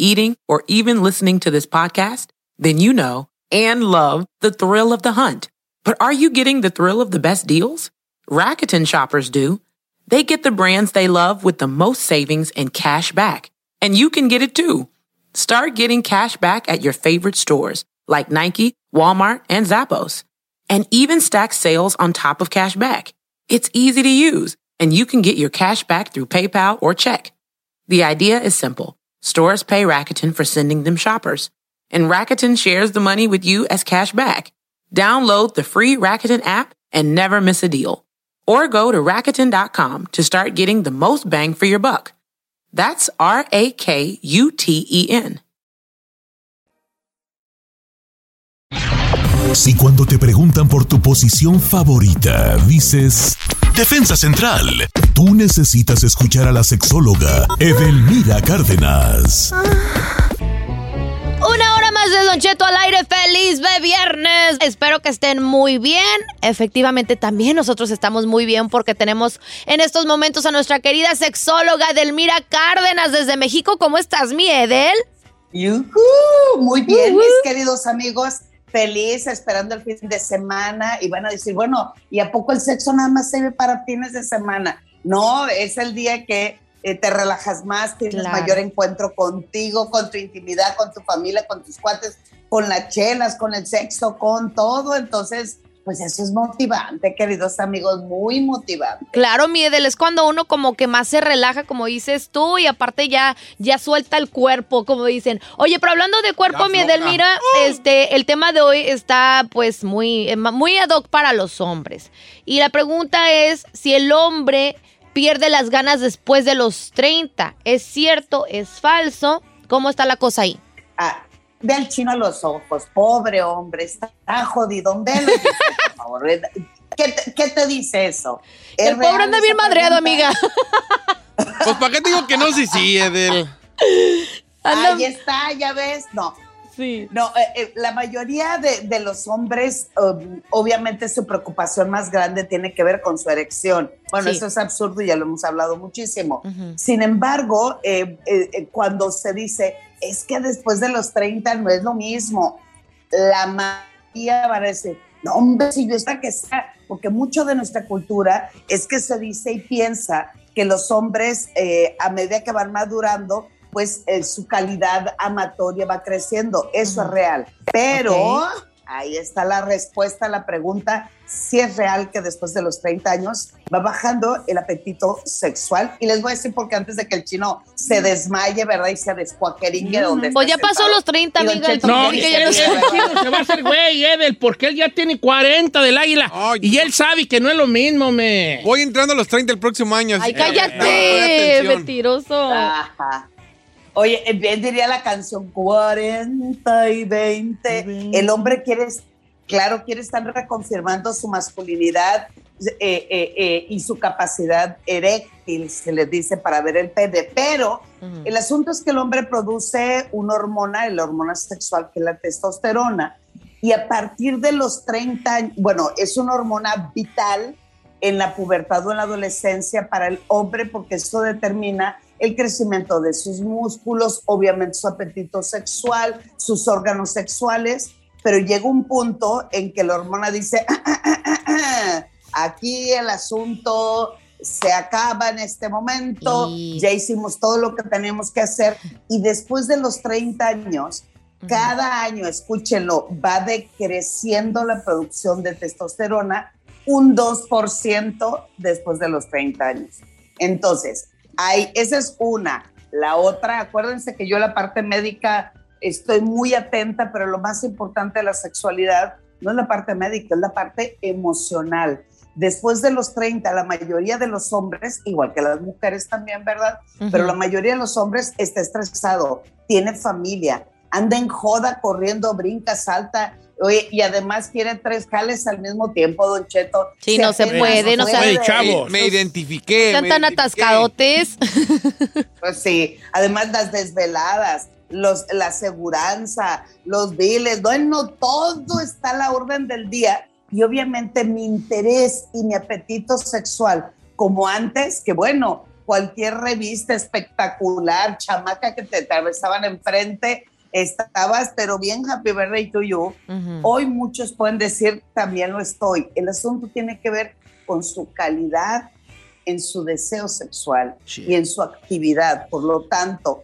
eating, or even listening to this podcast, then you know and love the thrill of the hunt. But are you getting the thrill of the best deals? Rakuten shoppers do. They get the brands they love with the most savings and cash back. And you can get it too. Start getting cash back at your favorite stores like Nike, Walmart, and Zappos. And even stack sales on top of cash back. It's easy to use, and you can get your cash back through PayPal or check. The idea is simple. Stores pay Rakuten for sending them shoppers, and Rakuten shares the money with you as cash back. Download the free Rakuten app and never miss a deal. Or go to Rakuten.com to start getting the most bang for your buck. That's R A K U T E N. Si cuando te preguntan por tu posición favorita, dices Defensa Central, tú necesitas escuchar a la sexóloga Edelmira Cárdenas. Una hora más de Don Cheto al aire. ¡Feliz de viernes! Espero que estén muy bien. Efectivamente, también nosotros estamos muy bien porque tenemos en estos momentos a nuestra querida sexóloga Edelmira Cárdenas desde México. ¿Cómo estás, mi Edel? Yujú, Muy bien, mis queridos amigos. Feliz, esperando el fin de semana. Y van a decir, bueno, ¿y a poco el sexo nada más se ve para fines de semana? No, es el día que eh, te relajas más, tienes Claro. mayor encuentro contigo, con tu intimidad, con tu familia, con tus cuates, con las chelas, con el sexo, con todo. Entonces, pues eso es motivante, queridos amigos, muy motivante. Claro, mi Edel, es cuando uno como que más se relaja, como dices tú, y aparte ya, ya suelta el cuerpo, como dicen. Oye, pero hablando de cuerpo, Ya mi afloja. Edelmira, este, el tema de hoy está pues muy, eh, muy ad hoc para los hombres. Y la pregunta es si el hombre pierde las ganas después de los 30. ¿Es cierto? ¿Es falso? ¿Cómo está la cosa ahí? Ah, ve al chino a los ojos, pobre hombre, está, jodidón, velo, por favor. ¿Qué te, qué te dice eso? ¿Es El pobre anda bien madreado, pregunta? amiga. Pues, ¿para qué te digo que no? Sí, sí, Edel. Anda- Ahí está, ya ves. No, Sí. No, eh, eh, la mayoría de, de los hombres, um, obviamente su preocupación más grande tiene que ver con su erección. Bueno, Sí. eso es absurdo y ya lo hemos hablado muchísimo. Sin embargo, eh, cuando se dice, es que después de los 30 no es lo mismo, la mayoría van a decir, no, hombre, si yo está que sea, porque mucho de nuestra cultura es que se dice y piensa que los hombres, eh, a medida que van madurando, pues eh, su calidad amatoria va creciendo. Eso es real. Pero ahí está la respuesta a la pregunta si es real que después de los 30 años va bajando el apetito sexual. Y les voy a decir porque antes de que el chino se desmaye, ¿verdad? Y se descuaqueringue donde Pues ya pasó los 30, Y don amiga. Cheto No, el chino se va a hacer güey, Edel, porque él ya tiene 40 del águila. Ay, y él sabe que no es lo mismo, me. Voy entrando a los 30 el próximo año. Ay, cállate, No, mentiroso. Ajá. Oye, eh, bien diría la canción 40 y 20. El hombre quiere, claro, quiere estar reconfirmando su masculinidad eh, eh, eh, y su capacidad eréctil, se les dice, para ver el pene. Pero el asunto es que el hombre produce una hormona, la hormona sexual, que es la testosterona, y a partir de los 30 años, bueno, es una hormona vital en la pubertad o en la adolescencia para el hombre porque esto determina el crecimiento de sus músculos, obviamente su apetito sexual, sus órganos sexuales, pero llega un punto en que la hormona dice, aquí el asunto se acaba en este momento, ya hicimos todo lo que tenemos que hacer y después de los 30 años, cada año, escúchenlo, va decreciendo la producción de testosterona un 2% después de los 30 años. Entonces, hay, esa es una. La otra, acuérdense que yo la parte médica estoy muy atenta, pero lo más importante de la sexualidad no es la parte médica, es la parte emocional. Después de los 30, la mayoría de los hombres, igual que las mujeres también, ¿verdad? Pero la mayoría de los hombres está estresado, tiene familia, anda en joda, corriendo, brinca, salta, oye, y además quiere tres jales al mismo tiempo, Don Cheto. Sí, no se puede, no se- Oye, puede. chavos. Me identifiqué. Están tan atascadotes. Pues sí, además las desveladas, los, la aseguranza, los biles, bueno, todo está a la orden del día. Y obviamente mi interés y mi apetito sexual, como antes, que bueno, cualquier revista espectacular, chamaca que te atravesaban enfrente, estabas, pero bien happy birthday to you. Hoy muchos pueden decir, también lo estoy. El asunto tiene que ver con su calidad en su deseo sexual Sí. y en su actividad. Por lo tanto,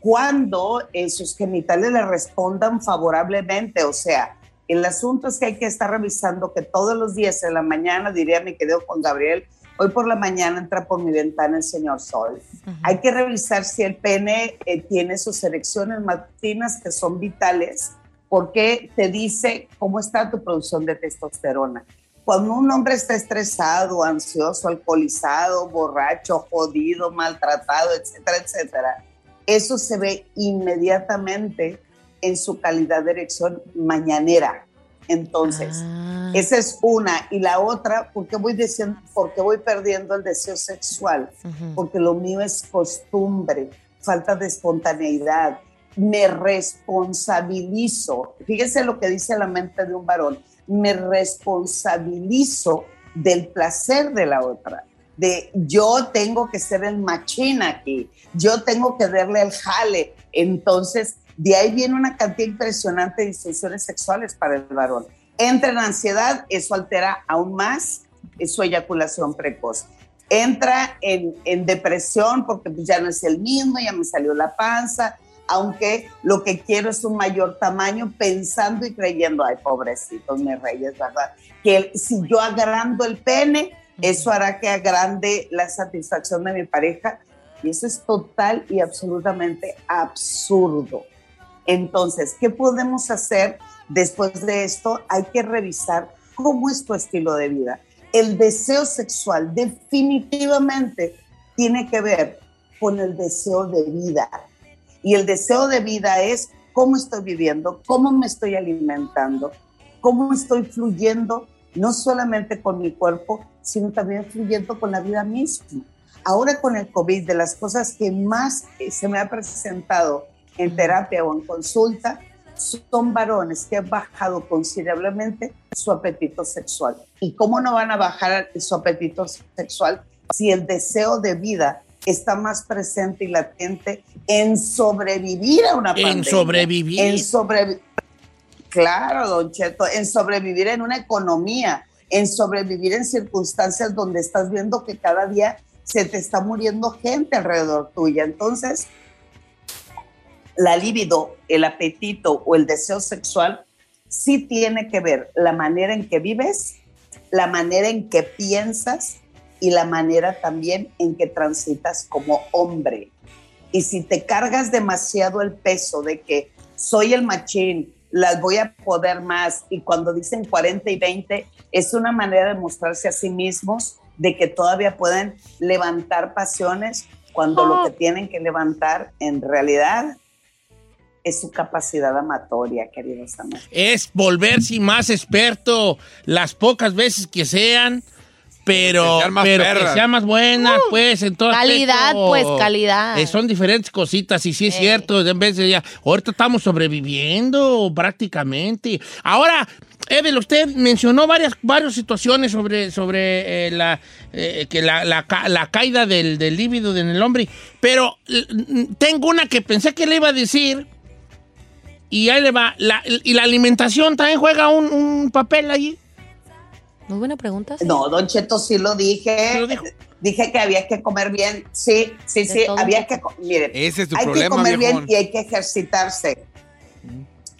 cuando eh, sus genitales le respondan favorablemente, o sea, el asunto es que hay que estar revisando que todos los días en la mañana, diría mi querido Juan Gabriel, hoy por la mañana entra por mi ventana el señor Sol. Hay que revisar si el pene eh, tiene sus erecciones matutinas que son vitales porque te dice cómo está tu producción de testosterona. Cuando un hombre está estresado, ansioso, alcoholizado, borracho, jodido, maltratado, etcétera, etcétera, eso se ve inmediatamente en su calidad de erección mañanera. Entonces, Ah. esa es una. Y la otra, ¿por qué voy, diciendo, por qué voy perdiendo el deseo sexual? Porque lo mío es costumbre, falta de espontaneidad. Me responsabilizo. Fíjese lo que dice la mente de un varón. Me responsabilizo del placer de la otra. De yo tengo que ser el machín aquí. Yo tengo que darle el jale. Entonces, de ahí viene una cantidad impresionante de disfunciones sexuales para el varón. Entra en ansiedad, eso altera aún más su eyaculación precoz. Entra en, en depresión porque ya no es el mismo, ya me salió la panza, aunque lo que quiero es un mayor tamaño, pensando y creyendo, ay, pobrecitos, mis reyes, ¿verdad? Que si yo agrando el pene, eso hará que agrande la satisfacción de mi pareja. Y eso es total y absolutamente absurdo. Entonces, ¿qué podemos hacer después de esto? Hay que revisar cómo es tu estilo de vida. El deseo sexual definitivamente tiene que ver con el deseo de vida. Y el deseo de vida es cómo estoy viviendo, cómo me estoy alimentando, cómo estoy fluyendo no solamente con mi cuerpo, sino también fluyendo con la vida misma. Ahora con el COVID, de las cosas que más eh, se me ha presentado en terapia o en consulta, son varones que han bajado considerablemente su apetito sexual. ¿Y cómo no van a bajar su apetito sexual si el deseo de vida está más presente y latente en sobrevivir a una pandemia? En sobrevivir. En sobrevivir. Claro, don Cheto, en sobrevivir en una economía, en sobrevivir en circunstancias donde estás viendo que cada día se te está muriendo gente alrededor tuya. Entonces, la libido, el apetito o el deseo sexual sí tiene que ver la manera en que vives, la manera en que piensas y la manera también en que transitas como hombre. Y si te cargas demasiado el peso de que soy el machín, las voy a poder más, y cuando dicen 40 y 20, es una manera de mostrarse a sí mismos de que todavía pueden levantar pasiones cuando lo que tienen que levantar en realidad es su capacidad amatoria, queridos amigos. Es volverse más experto las pocas veces que sean, pero Que sean más pero que sea más buena, pues, en todo Calidad, aspecto. pues, calidad. Eh, son diferentes cositas, y sí es cierto, en vez de ya, ahorita estamos sobreviviendo prácticamente. Ahora, Evel, usted mencionó varias, varias situaciones sobre, sobre eh, la, eh, que la, la ca- la caída del, del líbido en el hombre, pero mm, tengo una que pensé que le iba a decir, y ahí le va, la- y la alimentación también juega un, un papel allí. Muy buena pregunta. No, Don Cheto sí lo dije. Dije que había que comer bien. Sí, sí, sí. Había que. co- Mire, Ese es tu hay problema, que comer viejón. bien y hay que ejercitarse.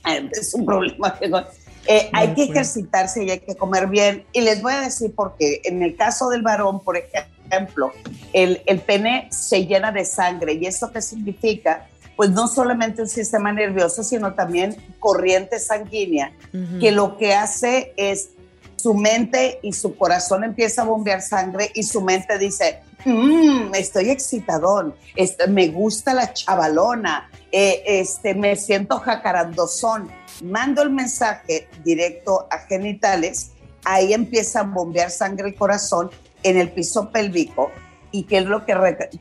Eh, Es un problema, viejón. Eh, hay que ejercitarse y hay que comer bien. Y les voy a decir por qué. En el caso del varón, por ejemplo, el, el pene se llena de sangre. ¿Y eso qué significa? Pues no solamente un sistema nervioso, sino también corriente sanguínea, que lo que hace es su mente y su corazón empieza a bombear sangre y su mente dice, "Mm, estoy excitadón, este, me gusta la chavalona, eh, este, me siento jacarandozón. Mando el mensaje directo a genitales, ahí empieza a bombear sangre el corazón en el piso pélvico y qué es lo que,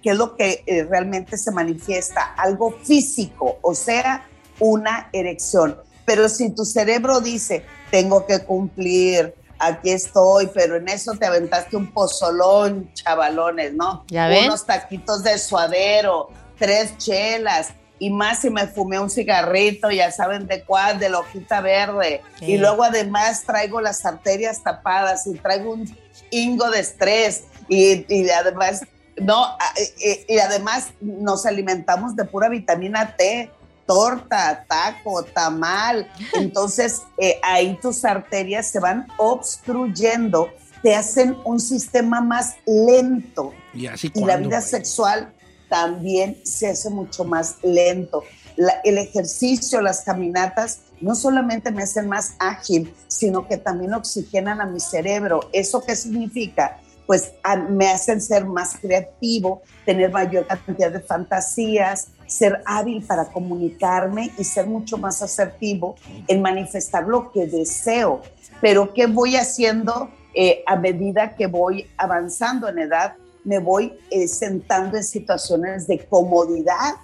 qué es lo que eh, realmente se manifiesta, algo físico, o sea, una erección. Pero si tu cerebro dice, tengo que cumplir, aquí estoy, pero en eso te aventaste un pozolón, chavalones, ¿no? ¿Ya ven? Unos taquitos de suadero, tres chelas, y más si me fumé un cigarrito, ya saben de cuál, de la hojita verde. Sí. Y luego además traigo las arterias tapadas y traigo un hingo de estrés y, y además, no, y, y además nos alimentamos de pura vitamina T, torta, taco, tamal. Entonces eh, ahí tus arterias se van obstruyendo, te hacen un sistema más lento Y así y la vida sexual también se hace mucho más lento. La- el ejercicio, las caminatas, no solamente me hacen más ágil, sino que también oxigenan a mi cerebro. ¿Eso qué significa? Pues a- me hacen ser más creativo, tener mayor cantidad de fantasías, ser hábil para comunicarme y ser mucho más asertivo en manifestar lo que deseo. Pero ¿qué voy haciendo eh, a medida que voy avanzando en edad? Me voy eh, sentando en situaciones de comodidad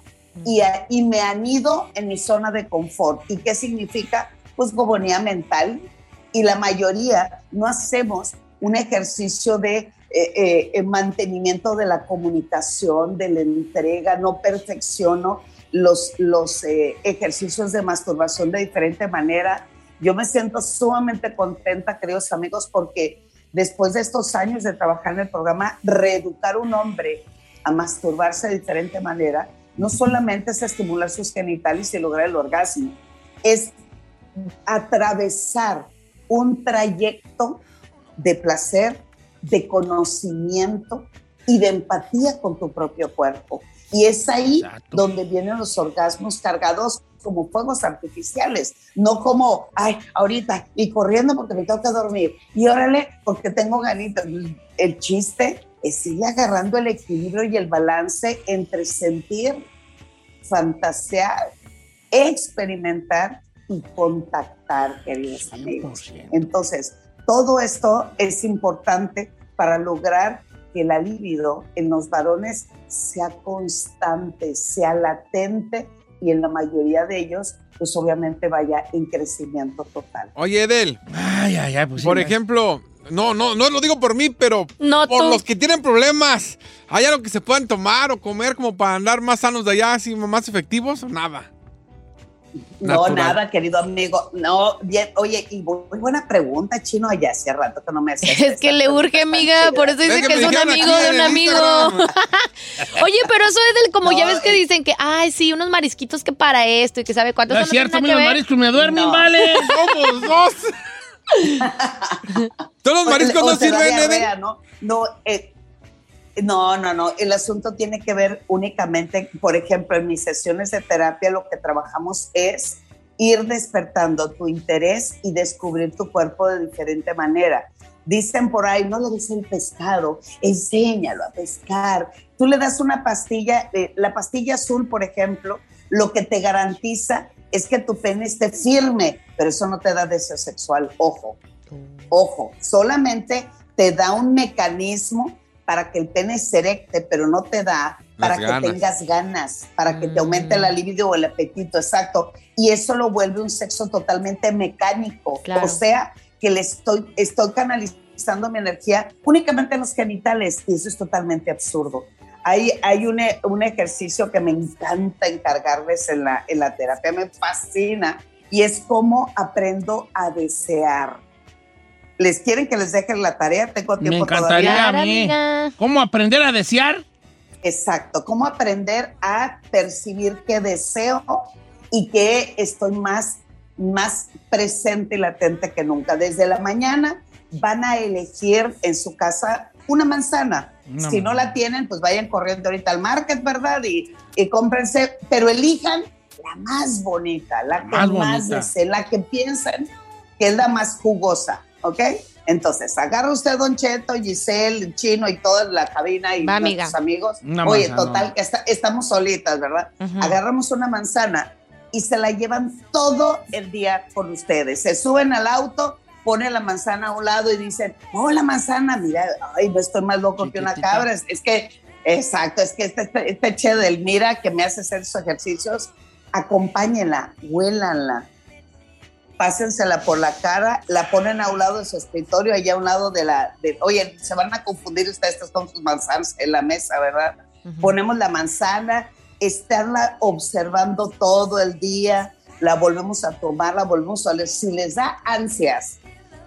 y, y me anido en mi zona de confort. ¿Y qué significa? Pues gobonía mental. Y la mayoría no hacemos un ejercicio de eh, eh, mantenimiento de la comunicación, de la entrega, no perfecciono los, los eh, ejercicios de masturbación de diferente manera. Yo me siento sumamente contenta, queridos amigos, porque después de estos años de trabajar en el programa, reeducar a un hombre a masturbarse de diferente manera, no solamente es estimular sus genitales y lograr el orgasmo, es atravesar un trayecto de placer, de conocimiento y de empatía con tu propio cuerpo. Y es ahí Exacto. donde vienen los orgasmos cargados como fuegos artificiales, no como, ay, ahorita, y corriendo porque me tengo que dormir, y órale, porque tengo ganitas. El chiste es ir agarrando el equilibrio y el balance entre sentir, fantasear, experimentar y contactar, queridos amigos. 100%. Entonces, Todo esto es importante para lograr que la libido en los varones sea constante, sea latente y en la mayoría de ellos, pues obviamente vaya en crecimiento total. Oye, Edel. Ay, ay, ay, pues sí, por ejemplo, no, no, no lo digo por mí, pero No, por tú. los que tienen problemas, ¿hay algo que se puedan tomar o comer como para andar más sanos de allá, así más efectivos o nada? No, Natural. nada, querido amigo. No, bien, oye, y muy buena pregunta, Chino, allá hace rato que no me hacías Es que le urge, amiga, por eso dice Es que que es un amigo de un amigo. Oye, pero eso es del, como ya ves que eh. dicen que, ay, sí, unos marisquitos que para esto y que sabe cuántos No es cierto, a mí tiene los mariscos me duermen, No. vale. Somos dos. ¿Todos los mariscos O no sirven, diarrea, ¿no? No, eh, no, no, no. El asunto tiene que ver únicamente, por ejemplo, en mis sesiones de terapia lo que trabajamos es ir despertando tu interés y descubrir tu cuerpo de diferente manera. Dicen por ahí, no le des el pescado, enséñalo a pescar. Tú le das una pastilla, eh, la pastilla azul, por ejemplo, lo que te garantiza es que tu pene esté firme, pero eso no te da deseo sexual, ojo. Ojo, solamente te da un mecanismo para que el pene se erecte, pero no te da para Las ganas. que tengas ganas, para que te aumente la libido o el apetito, exacto. Y eso lo vuelve un sexo totalmente mecánico. Claro. O sea, que le estoy, estoy canalizando mi energía únicamente en los genitales y eso es totalmente absurdo. Hay, hay un, e- un ejercicio que me encanta encargarles en la, en la terapia, me fascina, y es cómo aprendo a desear. ¿Les quieren que les deje la tarea? Tengo Me tiempo encantaría todavía. a mí. ¿Cómo aprender a desear? Exacto, cómo aprender a percibir qué deseo y que estoy más, más presente y latente que nunca. Desde la mañana van a elegir en su casa una manzana. Una si no la tienen, pues vayan corriendo ahorita al market, ¿verdad? Y, y cómprense, pero elijan la más bonita, la que Más más, deseen, la que piensen que es la más jugosa, ¿ok? Entonces, agarra usted Don Cheto, Giselle, el Chino y toda la cabina y amiga. amigos. Una Oye, manzana. total, que está- estamos solitas, ¿verdad? Ujú. Agarramos una manzana y se la llevan todo el día con ustedes. Se suben al auto, ponen la manzana a un lado y dicen, oh, la manzana, mira, ay, no estoy más loco que una cabra. Es, es que, exacto, es que este, este, este che del mira que me hace hacer esos ejercicios, acompáñenla, huélanla, pásensela por la cara, la ponen a un lado de su escritorio, allá a un lado de la, de, oye, se van a confundir ustedes con sus manzanas en la mesa, ¿verdad? Ponemos la manzana, estarla observando todo el día, la volvemos a tomar, la volvemos a oler. Si les da ansias,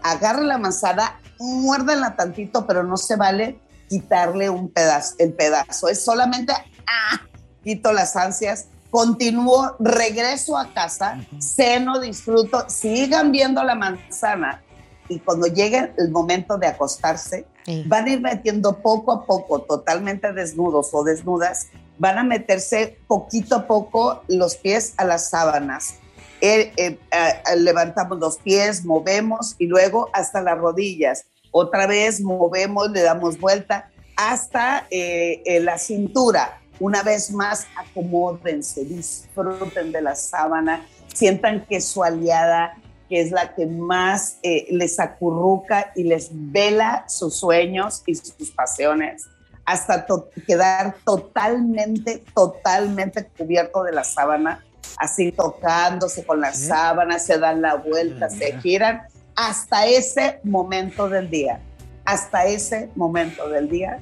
agarren la manzana, muérdanla tantito, pero no se vale quitarle un pedazo, el pedazo. Es solamente, ah, quito las ansias, continúo, regreso a casa, ceno, disfruto, sigan viendo la manzana y cuando llegue el momento de acostarse, Sí. van a ir metiendo poco a poco, totalmente desnudos o desnudas, van a meterse poquito a poco los pies a las sábanas. Eh, eh, eh, levantamos los pies, movemos y luego hasta las rodillas. Otra vez movemos, le damos vuelta hasta la cintura. Una vez más, acomódense, disfruten de la sábana, sientan que su aliada, que es la que más eh, les acurruca y les vela sus sueños y sus pasiones, hasta to- quedar totalmente, totalmente cubierto de la sábana, así tocándose con la sábana, se dan la vuelta, se giran, hasta ese momento del día. Hasta ese momento del día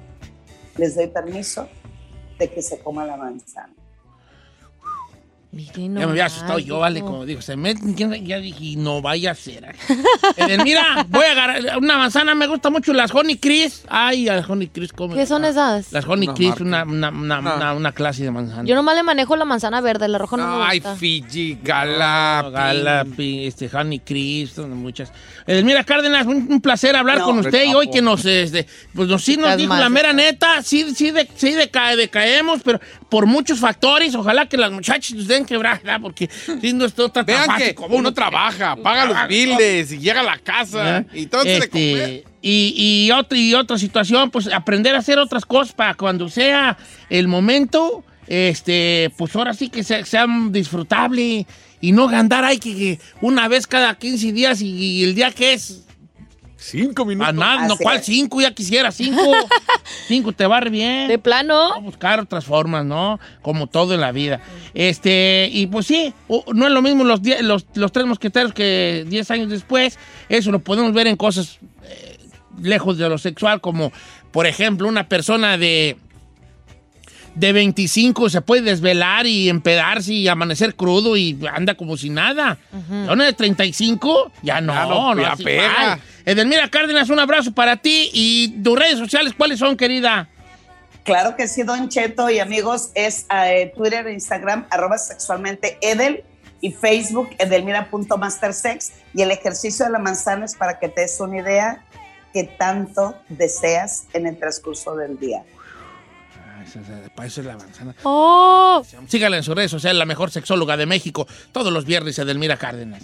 les doy permiso de que se coma la manzana. Ya me había asustado yo, vale, como digo, se meten, ¿quién sabe? ya dije, y no vaya a ser. Eh, mira, voy a agarrar una manzana, me gusta mucho las Honey Crisp. Ay, las Honey Crisp, ¿cómo? ¿Qué son esas? Las Honey Una Crisp, una, una, una, No. una- una clase de manzana. Yo nomás le manejo la manzana verde, la roja no me Ay, gusta. Fiji, Galapi. Galapi, este, Honey Crisp, son muchas. Mira, Cárdenas, un, un placer hablar No. con usted y hoy que nos, este, pues nos, sí nos Chicas dijo más, la mera neta, sí, sí, de, sí deca- decaemos, pero por muchos factores, ojalá que las muchachas nos den quebrar, ¿verdad? porque si no está tan Vean que como uno trabaja, paga los biles y llega a la casa y todo se le Este, come. y, y, otra, y otra situación, pues aprender a hacer otras cosas para cuando sea el momento, este, pues ahora sí que sea, sea disfrutable y no andar ahí que, que una vez cada 15 días y, y el día que es Cinco minutos. A nada, no, Así ¿cuál cinco? Ya quisiera cinco. cinco, te va re bien. De plano. a buscar otras formas, ¿no? Como todo en la vida. Este, y pues sí, no es lo mismo los, die- los, los tres mosqueteros que diez años después. Eso lo podemos ver en cosas eh, lejos de lo sexual, como por ejemplo una persona de, de 25 se puede desvelar y empedarse y amanecer crudo y anda como si nada. Y Una de 35, ya no, Ya no, no, ya pega. Edelmira Cárdenas, un abrazo para ti y tus redes sociales, ¿cuáles son, querida? Claro que sí, Don Cheto y amigos, es eh, Twitter e Instagram, arroba sexualmente Edel y Facebook edelmira.mastersex y el ejercicio de la manzana es para que te des una idea que tanto deseas en el transcurso del día. Esa- esa- Para eso es la manzana. Oh. Sígala en sus redes sociales, la mejor sexóloga de México, todos los viernes, Edelmira Cárdenas.